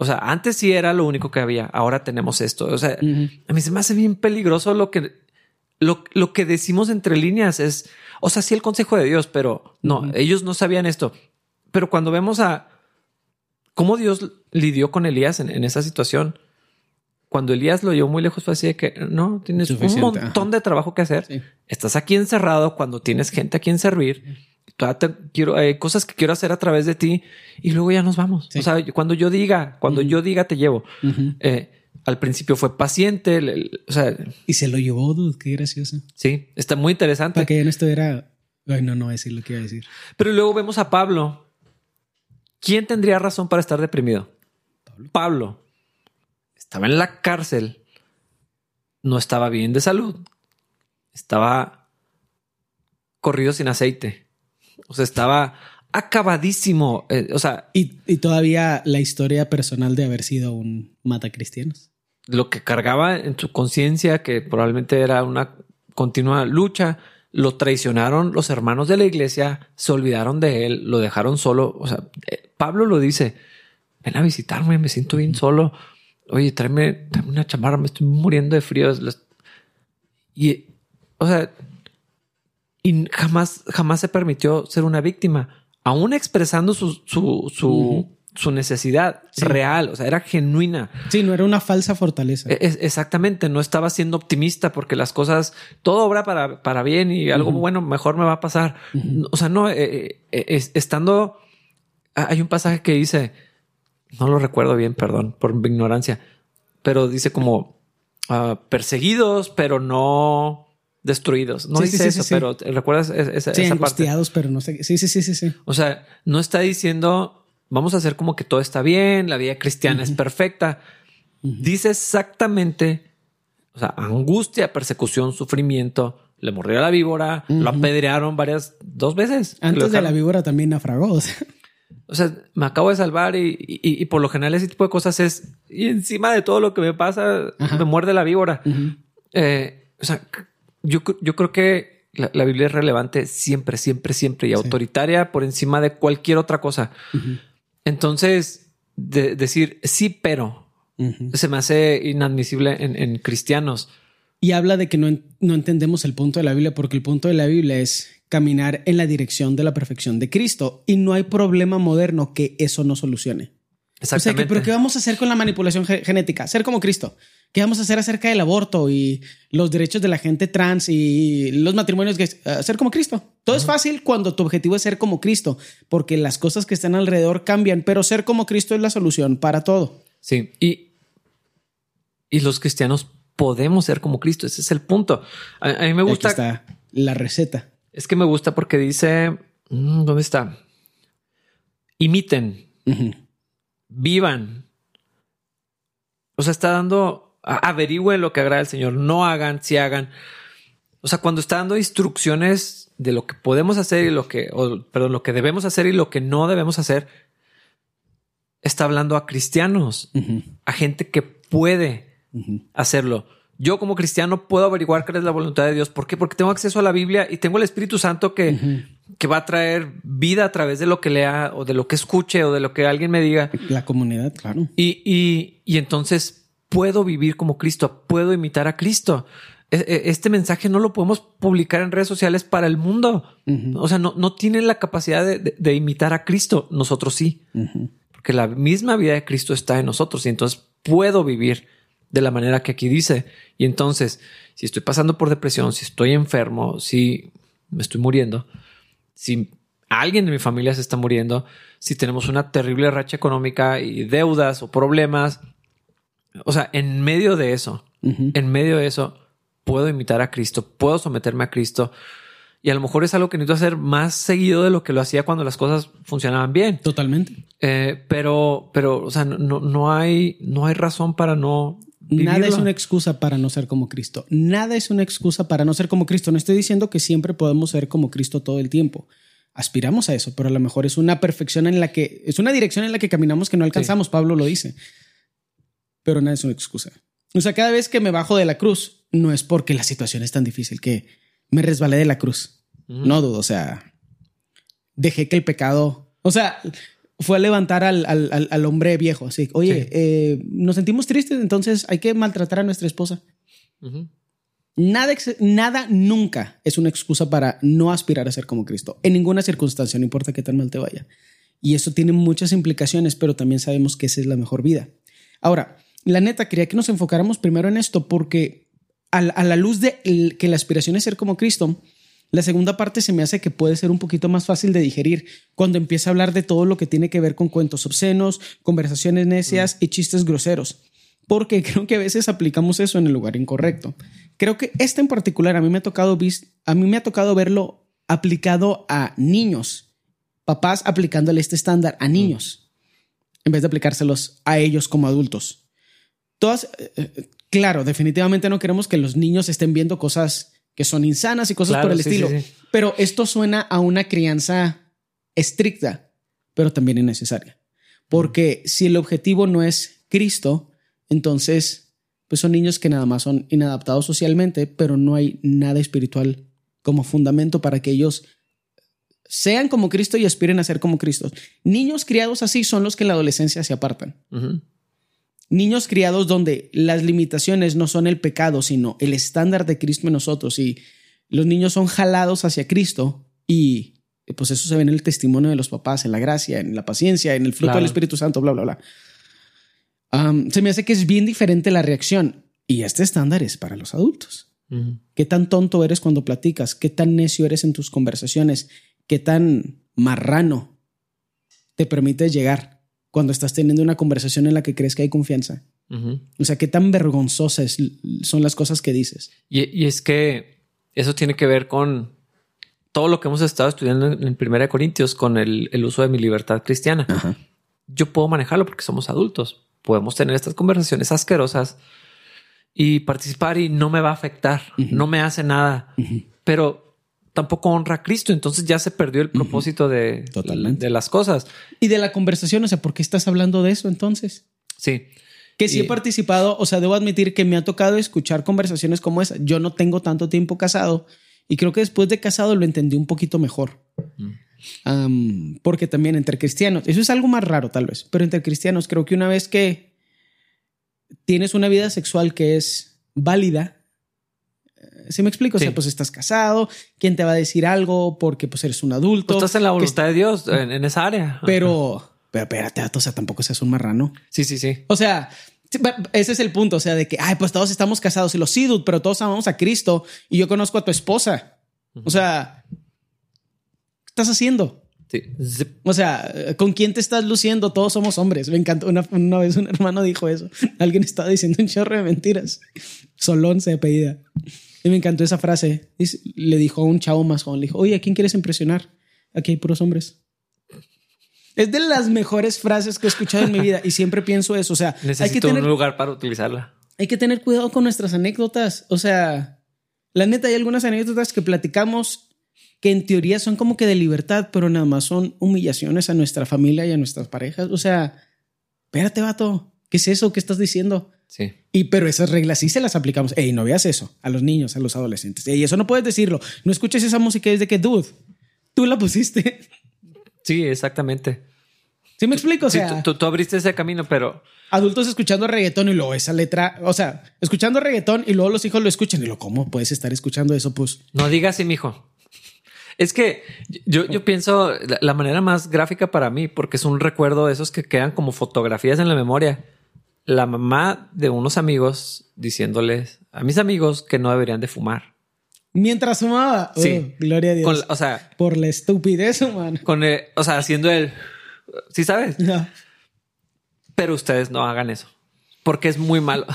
O sea, antes sí era lo único que había. Ahora tenemos esto. O sea, a mí se me hace bien peligroso lo que lo, que decimos entre líneas es, o sea, sí el consejo de Dios, pero no, ellos no sabían esto. Pero cuando vemos a cómo Dios lidió con Elías en, esa situación, cuando Elías lo llevó muy lejos, fue así de que no tienes un montón de trabajo que hacer. Estás aquí encerrado cuando tienes gente a quien servir. Quiero, hay cosas que quiero hacer a través de ti y luego ya nos vamos. O sea, cuando yo diga, cuando yo diga, te llevo al principio fue paciente, o sea... Y se lo llevó, dude, qué gracioso. Sí, está muy interesante. Para que ya no estuviera... Ay, no, no voy a decir lo que iba a decir. Pero luego vemos a Pablo. ¿Quién tendría razón para estar deprimido? Pablo. Pablo. Estaba en la cárcel. No estaba bien de salud. Estaba corrido sin aceite. O sea, estaba acabadísimo. Eh, o sea. Y, y, todavía la historia personal de haber sido un mata cristianos lo que cargaba en su conciencia, que probablemente era una continua lucha, lo traicionaron los hermanos de la iglesia, se olvidaron de él, lo dejaron solo. O sea, eh, Pablo lo dice, ven a visitarme, me siento bien solo. Oye, tráeme, una chamarra, me estoy muriendo de frío. Y, o sea, y jamás, jamás se permitió ser una víctima, aún expresando su, su, su, su necesidad real, o sea, era genuina. Sí, no era una falsa fortaleza. E-, exactamente, no estaba siendo optimista porque las cosas, todo obra para, para bien y algo bueno mejor me va a pasar. O sea, no, eh, eh, estando, hay un pasaje que dice, no lo recuerdo bien, perdón por mi ignorancia, pero dice como, ah, perseguidos, pero no destruidos. No Sí, dice sí, eso, sí, pero ¿recuerdas esa, Sí, esa parte? angustiados, pero no sé. Sí, sí, sí, sí, sí. O sea, no está diciendo vamos a hacer como que todo está bien, la vida cristiana es perfecta. Dice exactamente, o sea, angustia, persecución, sufrimiento. Le mordió la víbora, lo apedrearon varias, dos veces. Antes de la víbora también naufragó. o sea. O sea, me acabo de salvar y, y- y por lo general ese tipo de cosas es, y encima de todo lo que me pasa, Ajá. me muerde la víbora. Eh, o sea, yo, yo creo que la, la Biblia es relevante siempre, siempre, siempre y autoritaria por encima de cualquier otra cosa. Entonces, de- decir sí, pero se me hace inadmisible en, en cristianos. Y habla de que no, no entendemos el punto de la Biblia porque el punto de la Biblia es caminar en la dirección de la perfección de Cristo y no hay problema moderno que eso no solucione. O sea, que, Exactamente. pero ¿qué vamos a hacer con la manipulación ge- genética? Ser como Cristo. ¿Qué vamos a hacer acerca del aborto y los derechos de la gente trans y los matrimonios gays? Ah, ser como Cristo. Todo es fácil cuando tu objetivo es ser como Cristo, porque las cosas que están alrededor cambian, pero ser como Cristo es la solución para todo. Sí. Y, y los cristianos podemos ser como Cristo. Ese es el punto. A, a mí me Aquí gusta. está la receta. Es que me gusta porque dice, mm, ¿dónde está? Imiten, vivan. O sea, está dando, averigüen lo que agrada al Señor, no hagan, si hagan. O sea, cuando está dando instrucciones de lo que podemos hacer y lo que, o, perdón, lo que debemos hacer y lo que no debemos hacer, está hablando a cristianos, a gente que puede hacerlo. Yo como cristiano puedo averiguar cuál es la voluntad de Dios. ¿Por qué? Porque tengo acceso a la Biblia y tengo el Espíritu Santo que, que va a traer vida a través de lo que lea o de lo que escuche o de lo que alguien me diga. La comunidad, claro. Y, y, y entonces puedo vivir como Cristo, puedo imitar a Cristo. E- e- Este mensaje no lo podemos publicar en redes sociales para el mundo. O sea, no, no tienen la capacidad de, de- de imitar a Cristo. Nosotros sí, porque la misma vida de Cristo está en nosotros y entonces puedo vivir de la manera que aquí dice. Y entonces, si estoy pasando por depresión, si estoy enfermo, si me estoy muriendo, si alguien de mi familia se está muriendo, si tenemos una terrible racha económica y deudas o problemas, o sea, en medio de eso, en medio de eso, puedo imitar a Cristo, puedo someterme a Cristo. Y a lo mejor es algo que necesito hacer más seguido de lo que lo hacía cuando las cosas funcionaban bien. Totalmente. Eh, pero, pero, o sea, no, no, hay, no hay razón para no. Nada es una excusa para no ser como Cristo. Nada es una excusa para no ser como Cristo. No estoy diciendo que siempre podemos ser como Cristo todo el tiempo. Aspiramos a eso, pero a lo mejor es una perfección en la que es una dirección en la que caminamos que no alcanzamos. Pablo lo dice, pero nada es una excusa. O sea, cada vez que me bajo de la cruz, no es porque la situación es tan difícil que me resbalé de la cruz. No dudo. O sea, dejé que el pecado, o sea, fue a levantar al, al- al- hombre viejo. Así, oye, Sí. eh, nos sentimos tristes, entonces hay que maltratar a nuestra esposa. Nada, nada nunca es una excusa para no aspirar a ser como Cristo. En ninguna circunstancia, no importa qué tan mal te vaya. Y eso tiene muchas implicaciones, pero también sabemos que esa es la mejor vida. Ahora, la neta, quería que nos enfocáramos primero en esto porque a, la- luz de que la aspiración es ser como Cristo, la segunda parte se me hace que puede ser un poquito más fácil de digerir cuando empieza a hablar de todo lo que tiene que ver con cuentos obscenos, conversaciones necias y chistes groseros. Porque [LAUGHS] creo que a veces aplicamos eso en el lugar incorrecto. Creo que este en particular a mí me ha tocado, a mí me ha tocado verlo aplicado a niños, papás aplicándole este estándar a niños en vez de aplicárselos a ellos como adultos. Todas, eh, eh, claro, definitivamente no queremos que los niños estén viendo cosas que son insanas y cosas Claro, por el sí, estilo, sí, sí. pero esto suena a una crianza estricta, pero también innecesaria. Porque si el objetivo no es Cristo, entonces pues son niños que nada más son inadaptados socialmente, pero no hay nada espiritual como fundamento para que ellos sean como Cristo y aspiren a ser como Cristo. Niños criados así son los que en la adolescencia se apartan. Niños criados donde las limitaciones no son el pecado, sino el estándar de Cristo en nosotros y los niños son jalados hacia Cristo y pues eso se ve en el testimonio de los papás, en la gracia, en la paciencia, en el fruto Claro. del Espíritu Santo, bla, bla, bla. Se me hace que es bien diferente la reacción y este estándar es para los adultos. ¿Qué tan tonto eres cuando platicas? ¿Qué tan necio eres en tus conversaciones? ¿Qué tan marrano te permites llegar cuando estás teniendo una conversación en la que crees que hay confianza? O sea, qué tan vergonzosas son las cosas que dices. Y, es que eso tiene que ver con todo lo que hemos estado estudiando en, Primera de Corintios con el, uso de mi libertad cristiana. Yo puedo manejarlo porque somos adultos. Podemos tener estas conversaciones asquerosas y participar y no me va a afectar, no me hace nada, pero tampoco honra a Cristo. Entonces ya se perdió el propósito de, de las cosas. Y de la conversación, o sea, ¿por qué estás hablando de eso entonces? Sí. Que sí he participado, o sea, debo admitir que me ha tocado escuchar conversaciones como esa. Yo no tengo tanto tiempo casado y creo que después de casado lo entendí un poquito mejor. porque también entre cristianos, eso es algo más raro tal vez, pero entre cristianos creo que una vez que tienes una vida sexual que es válida, ¿Sí me explico? O sea, pues estás casado, ¿quién te va a decir algo? Porque pues eres un adulto. Pues estás en la voluntad de Dios, en, en, esa área. Pero, pero espérate, o sea, tampoco seas un marrano. Sí, sí, sí. O sea, ese es el punto, o sea, de que, ay, pues todos estamos casados y los sí, pero todos amamos a Cristo y yo conozco a tu esposa. O sea, ¿qué estás haciendo? Sí. O sea, ¿con quién te estás luciendo? Todos somos hombres. Me encantó. Una, vez un hermano dijo eso. Alguien estaba diciendo un chorro de mentiras. Solón se apellida. Y me encantó esa frase. le dijo a un chavo más joven, le dijo, oye, ¿a quién quieres impresionar? Aquí hay puros hombres. Es de las mejores frases que he escuchado en mi vida y siempre pienso eso. O sea, Necesito hay que tener un lugar para utilizarla. Hay que tener cuidado con nuestras anécdotas. O sea, la neta, hay algunas anécdotas que platicamos que en teoría son como que de libertad, pero nada más son humillaciones a nuestra familia y a nuestras parejas. O sea, espérate, vato. ¿Qué es eso? ¿Qué estás diciendo? Sí. Y pero esas reglas sí se las aplicamos. Ey, no veas eso a los niños, a los adolescentes. Y eso no puedes decirlo. No escuches esa música desde que, dude, tú la pusiste. [LAUGHS] Sí, exactamente. ¿Sí me explico? O sea, tú, abriste ese camino, pero... Adultos escuchando reggaetón y luego esa letra, o sea, escuchando reggaetón y luego los hijos lo escuchan y lo, ¿cómo puedes estar escuchando eso? Pues... No digas así, mijo. Es que yo, yo pienso la, manera más gráfica para mí, porque es un recuerdo de esos que quedan como fotografías en la memoria. La mamá de unos amigos diciéndoles a mis amigos que no deberían de fumar. Mientras fumaba. Sí. Oh, gloria a Dios. o sea. Por la estupidez humana. Con o sea, haciendo el. Sí, sabes. No. Pero ustedes no hagan eso. Porque es muy malo.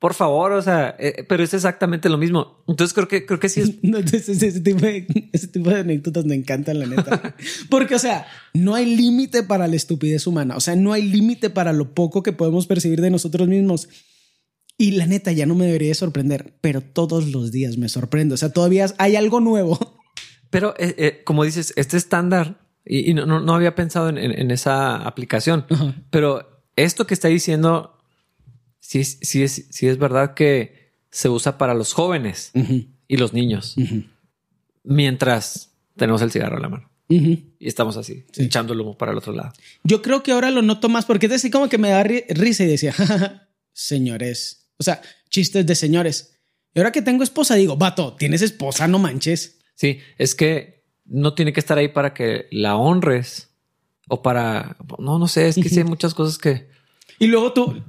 Por favor, o sea, eh, pero es exactamente lo mismo. Entonces creo que creo que sí es. [LAUGHS] ese, tipo de, anécdotas me encantan, la neta. [LAUGHS] Porque, o sea, no hay límite para la estupidez humana. O sea, no hay límite para lo poco que podemos percibir de nosotros mismos. Y la neta ya no me debería sorprender, pero todos los días me sorprende. O sea, todavía hay algo nuevo. Pero eh, eh, como dices, este estándar, y, no, no, había pensado en, esa aplicación, pero esto que está diciendo, sí, sí, es, sí es verdad que se usa para los jóvenes y los niños, mientras tenemos el cigarro en la mano. Y estamos así, echando el humo para el otro lado. Yo creo que ahora lo noto más porque es así como que me da risa y decía, [LAUGHS] señores, o sea, chistes de señores. Y ahora que tengo esposa, digo, vato, tienes esposa, no manches. Sí, es que no tiene que estar ahí para que la honres o para, no, no sé, es que sí hay muchas cosas que... Y luego tú,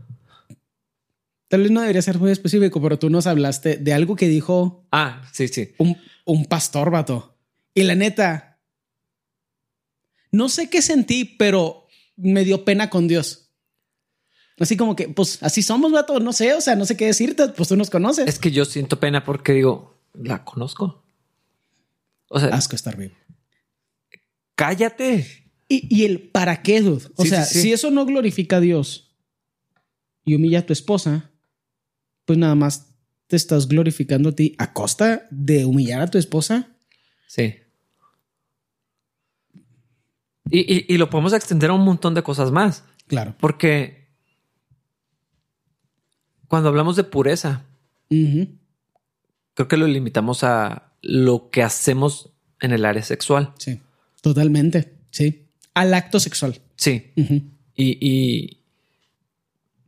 tal vez no debería ser muy específico, pero tú nos hablaste de algo que dijo... Ah, sí, sí. Un, un pastor, vato. Y la neta, no sé qué sentí, pero me dio pena con Dios. Así como que, pues así somos, vato, no sé, o sea, no sé qué decirte, pues tú nos conoces. Es que yo siento pena porque digo, la conozco. O sea, asco estar vivo. Cállate. Y, el para qué, dude. O sea, si eso no glorifica a Dios y humilla a tu esposa, pues nada más te estás glorificando a ti a costa de humillar a tu esposa. Sí. Y, y lo podemos extender a un montón de cosas más. Claro. Porque cuando hablamos de pureza, creo que lo limitamos a lo que hacemos en el área sexual. Sí, totalmente. Sí. Al acto sexual. Sí. y,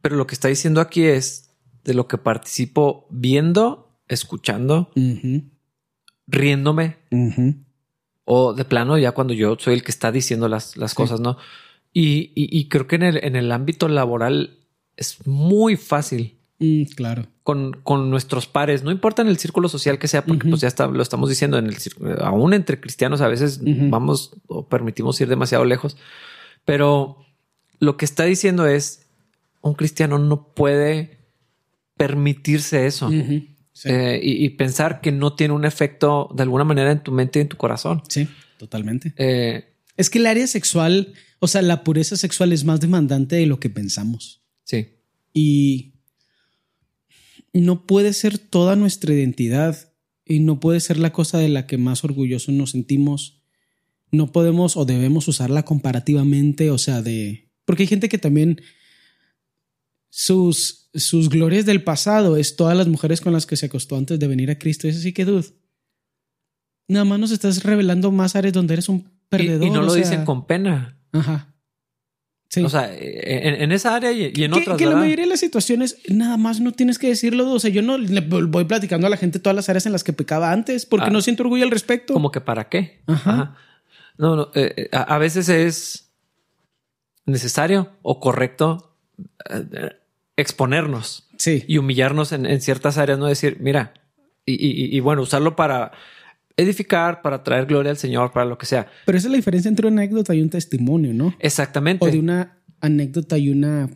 pero lo que está diciendo aquí es de lo que participo viendo, escuchando, riéndome. O de plano, ya cuando yo soy el que está diciendo las, cosas, ¿no? Y, creo que en el, en el ámbito laboral es muy fácil Mm, claro. Con, con, nuestros pares, no importa en el círculo social que sea, porque pues ya está, lo estamos diciendo, en el aún entre cristianos a veces vamos o permitimos ir demasiado lejos, pero lo que está diciendo es un cristiano no puede permitirse eso. Sí. eh, y, y pensar que no tiene un efecto de alguna manera en tu mente y en tu corazón. Sí, totalmente. Eh, Es que el área sexual, o sea, la pureza sexual es más demandante de lo que pensamos. sí, Y no puede ser toda nuestra identidad y no puede ser la cosa de la que más orgullosos nos sentimos. No podemos o debemos usarla comparativamente, o sea, de... Porque hay gente que también sus, sus glorias del pasado es todas las mujeres con las que se acostó antes de venir a Cristo. Es así que, dude, nada más nos estás revelando más áreas donde eres un perdedor. y, no lo sea, dicen con pena. Ajá. Sí. O sea, eh, en, en esa área y, en que, otras. que la mayoría de las situaciones nada más no tienes que decirlo. O sea, yo no le voy platicando a la gente todas las áreas en las que pecaba antes porque Ah. no siento orgullo al respecto. Como que para qué. Ajá. No, no. eh, eh, a, a veces es necesario o correcto eh, exponernos Sí. y humillarnos en, en ciertas áreas, no decir, mira, y, y- y bueno, usarlo para edificar, para traer gloria al Señor, para lo que sea. Pero esa es la diferencia entre una anécdota y un testimonio, ¿no? Exactamente. O de una anécdota y una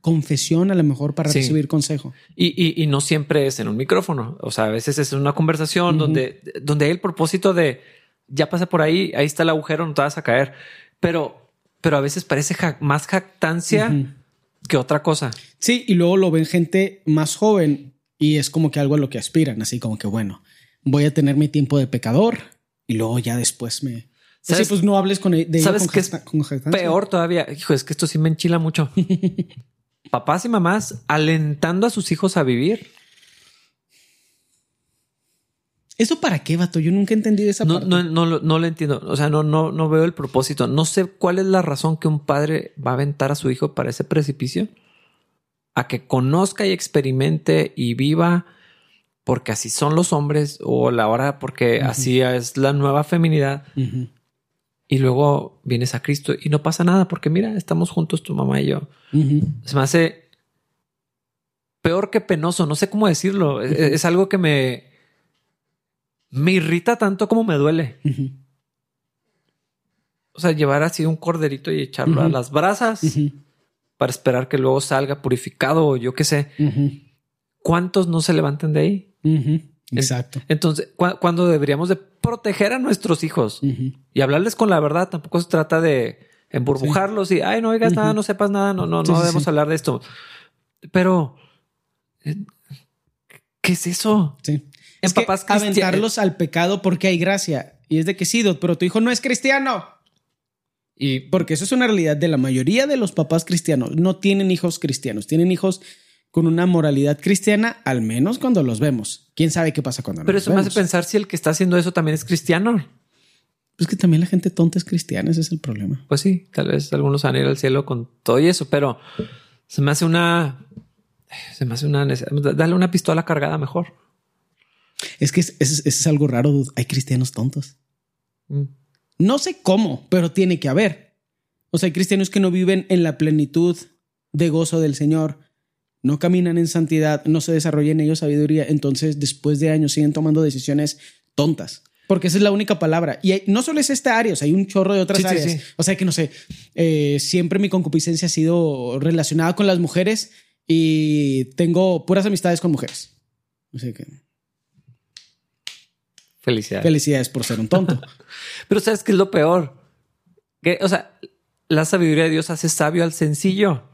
confesión a lo mejor para Sí. recibir consejo. Y, y- y no siempre es en un micrófono. O sea, a veces es en una conversación donde, donde hay el propósito de ya pasa por ahí, ahí está el agujero, no te vas a caer. Pero, pero a veces parece ja- más jactancia. Que otra cosa. Sí, y luego lo ven gente más joven y es como que algo a lo que aspiran, así como que bueno, voy a tener mi tiempo de pecador y luego ya después me... ¿Sabes- Sí, pues no hables con, de ello ¿Sabes qué es con. Peor todavía. Hijo, es que esto sí me enchila mucho. [LAUGHS] Papás y mamás alentando a sus hijos a vivir. ¿Eso para qué, vato? Yo nunca he entendido esa No, parte. no, no, lo- no lo entiendo. O sea, no, no, no veo el propósito. No sé cuál es la razón que un padre va a aventar a su hijo para ese precipicio. A que conozca y experimente y viva porque así son los hombres o la hora porque así es la nueva feminidad. Y luego vienes a Cristo y no pasa nada porque mira, estamos juntos tu mamá y yo. Se me hace peor que penoso. No sé cómo decirlo. Es, es algo que me, me irrita tanto como me duele. O sea, llevar así un corderito y echarlo a las brasas para esperar que luego salga purificado o yo qué sé. ¿Cuántos no se levantan de ahí? Exacto. Entonces, ¿cu- ¿cuándo deberíamos de proteger a nuestros hijos y hablarles con la verdad? Tampoco se trata de emburbujarlos y, ay, no oigas nada, no sepas nada, no, no, Sí, no debemos sí. hablar de esto. Pero, eh, ¿qué es eso? Sí. En Es que papás cristianos- aventarlos al pecado porque hay gracia. Y es de que sí, pero tu hijo no es cristiano. Y Porque eso es una realidad de la mayoría de los papás cristianos. No tienen hijos cristianos, tienen hijos con una moralidad cristiana, al menos cuando los vemos. ¿Quién sabe qué pasa cuando no pero los eso me hace vemos? pensar si el que está haciendo eso también es cristiano. Es que también la gente tonta es cristiana, ese es el problema. Pues sí, tal vez algunos van a ir al cielo con todo y eso, pero se me hace una. Se me hace una. Dale una pistola cargada mejor. Es que es, es- es algo raro, dude. hay cristianos tontos. Mm. No sé cómo, pero tiene que haber. O sea, hay cristianos que no viven en la plenitud de gozo del Señor, no caminan en santidad, no se desarrolla en ellos sabiduría, entonces después de años siguen tomando decisiones tontas. Porque esa es la única palabra. Y hay- no solo es esta área, o sea, hay un chorro de otras Sí, áreas. sí. O sea, que no sé, eh, siempre mi concupiscencia ha sido relacionada con las mujeres y tengo puras amistades con mujeres. Así que Felicidades. felicidades por ser un tonto. [LAUGHS] Pero ¿sabes qué es lo peor? Que, o sea, la sabiduría de Dios hace sabio al sencillo.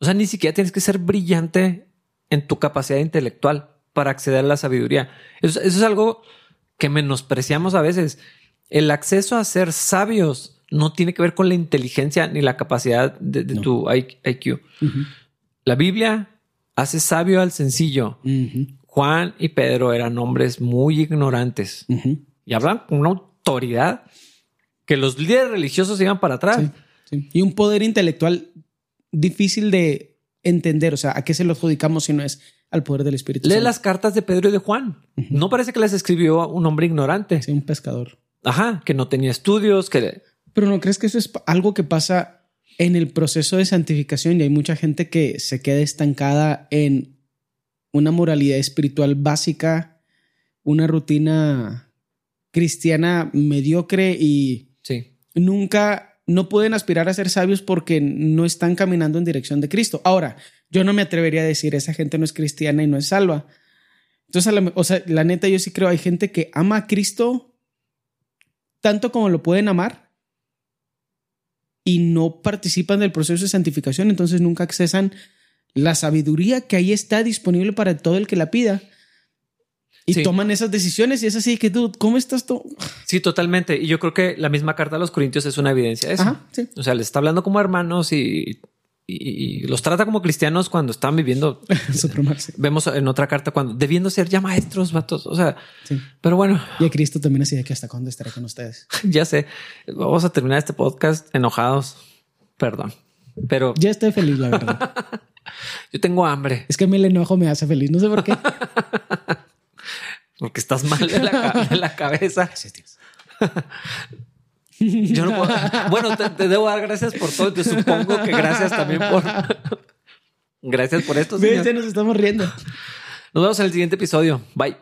O sea, ni siquiera tienes que ser brillante en tu capacidad intelectual para acceder a la sabiduría. Eso, eso es algo que menospreciamos a veces. El acceso a ser sabios no tiene que ver con la inteligencia ni la capacidad de, de No. tu IQ. La Biblia hace sabio al sencillo. Juan y Pedro eran hombres muy ignorantes y hablan con una autoridad que los líderes religiosos iban para atrás. Sí, sí. Y un poder intelectual difícil de entender. O sea, ¿a qué se lo adjudicamos si no es al poder del Espíritu Lee Santo? las cartas de Pedro y de Juan. No parece que las escribió un hombre ignorante. Sí, un pescador. Ajá, que no tenía estudios, que Pero ¿no crees que eso es algo que pasa en el proceso de santificación? Y hay mucha gente que se queda estancada en una moralidad espiritual básica, una rutina cristiana mediocre y sí. nunca no pueden aspirar a ser sabios porque no están caminando en dirección de Cristo. Ahora, yo no me atrevería a decir esa gente no es cristiana y no es salva. Entonces, la, o sea, la neta, yo sí creo hay gente que ama a Cristo tanto como lo pueden amar y no participan del proceso de santificación, entonces nunca accesan la sabiduría que ahí está disponible para todo el que la pida. Y toman esas decisiones y es así que tú, ¿cómo estás tú? Sí, totalmente. Y yo creo que la misma carta a los Corintios es una evidencia de eso. O sea, les está hablando como hermanos y, los trata como cristianos cuando están viviendo. [LAUGHS] Vemos en otra carta cuando debiendo ser ya maestros, vatos. O sea, pero bueno. Y a Cristo también así de que hasta cuándo estaré con ustedes. [LAUGHS] ya sé. Vamos a terminar este podcast enojados. Perdón. Pero ya estoy feliz, la verdad. [LAUGHS] [LAUGHS] yo tengo hambre. Es que a mí el enojo me hace feliz. No sé por qué. [LAUGHS] Porque estás mal de la, cabeza. [LAUGHS] Yo no puedo. Bueno, te, debo dar gracias por todo. Te supongo que gracias también por. Gracias por esto. Señor. nos estamos riendo. Nos vemos en el siguiente episodio. Bye.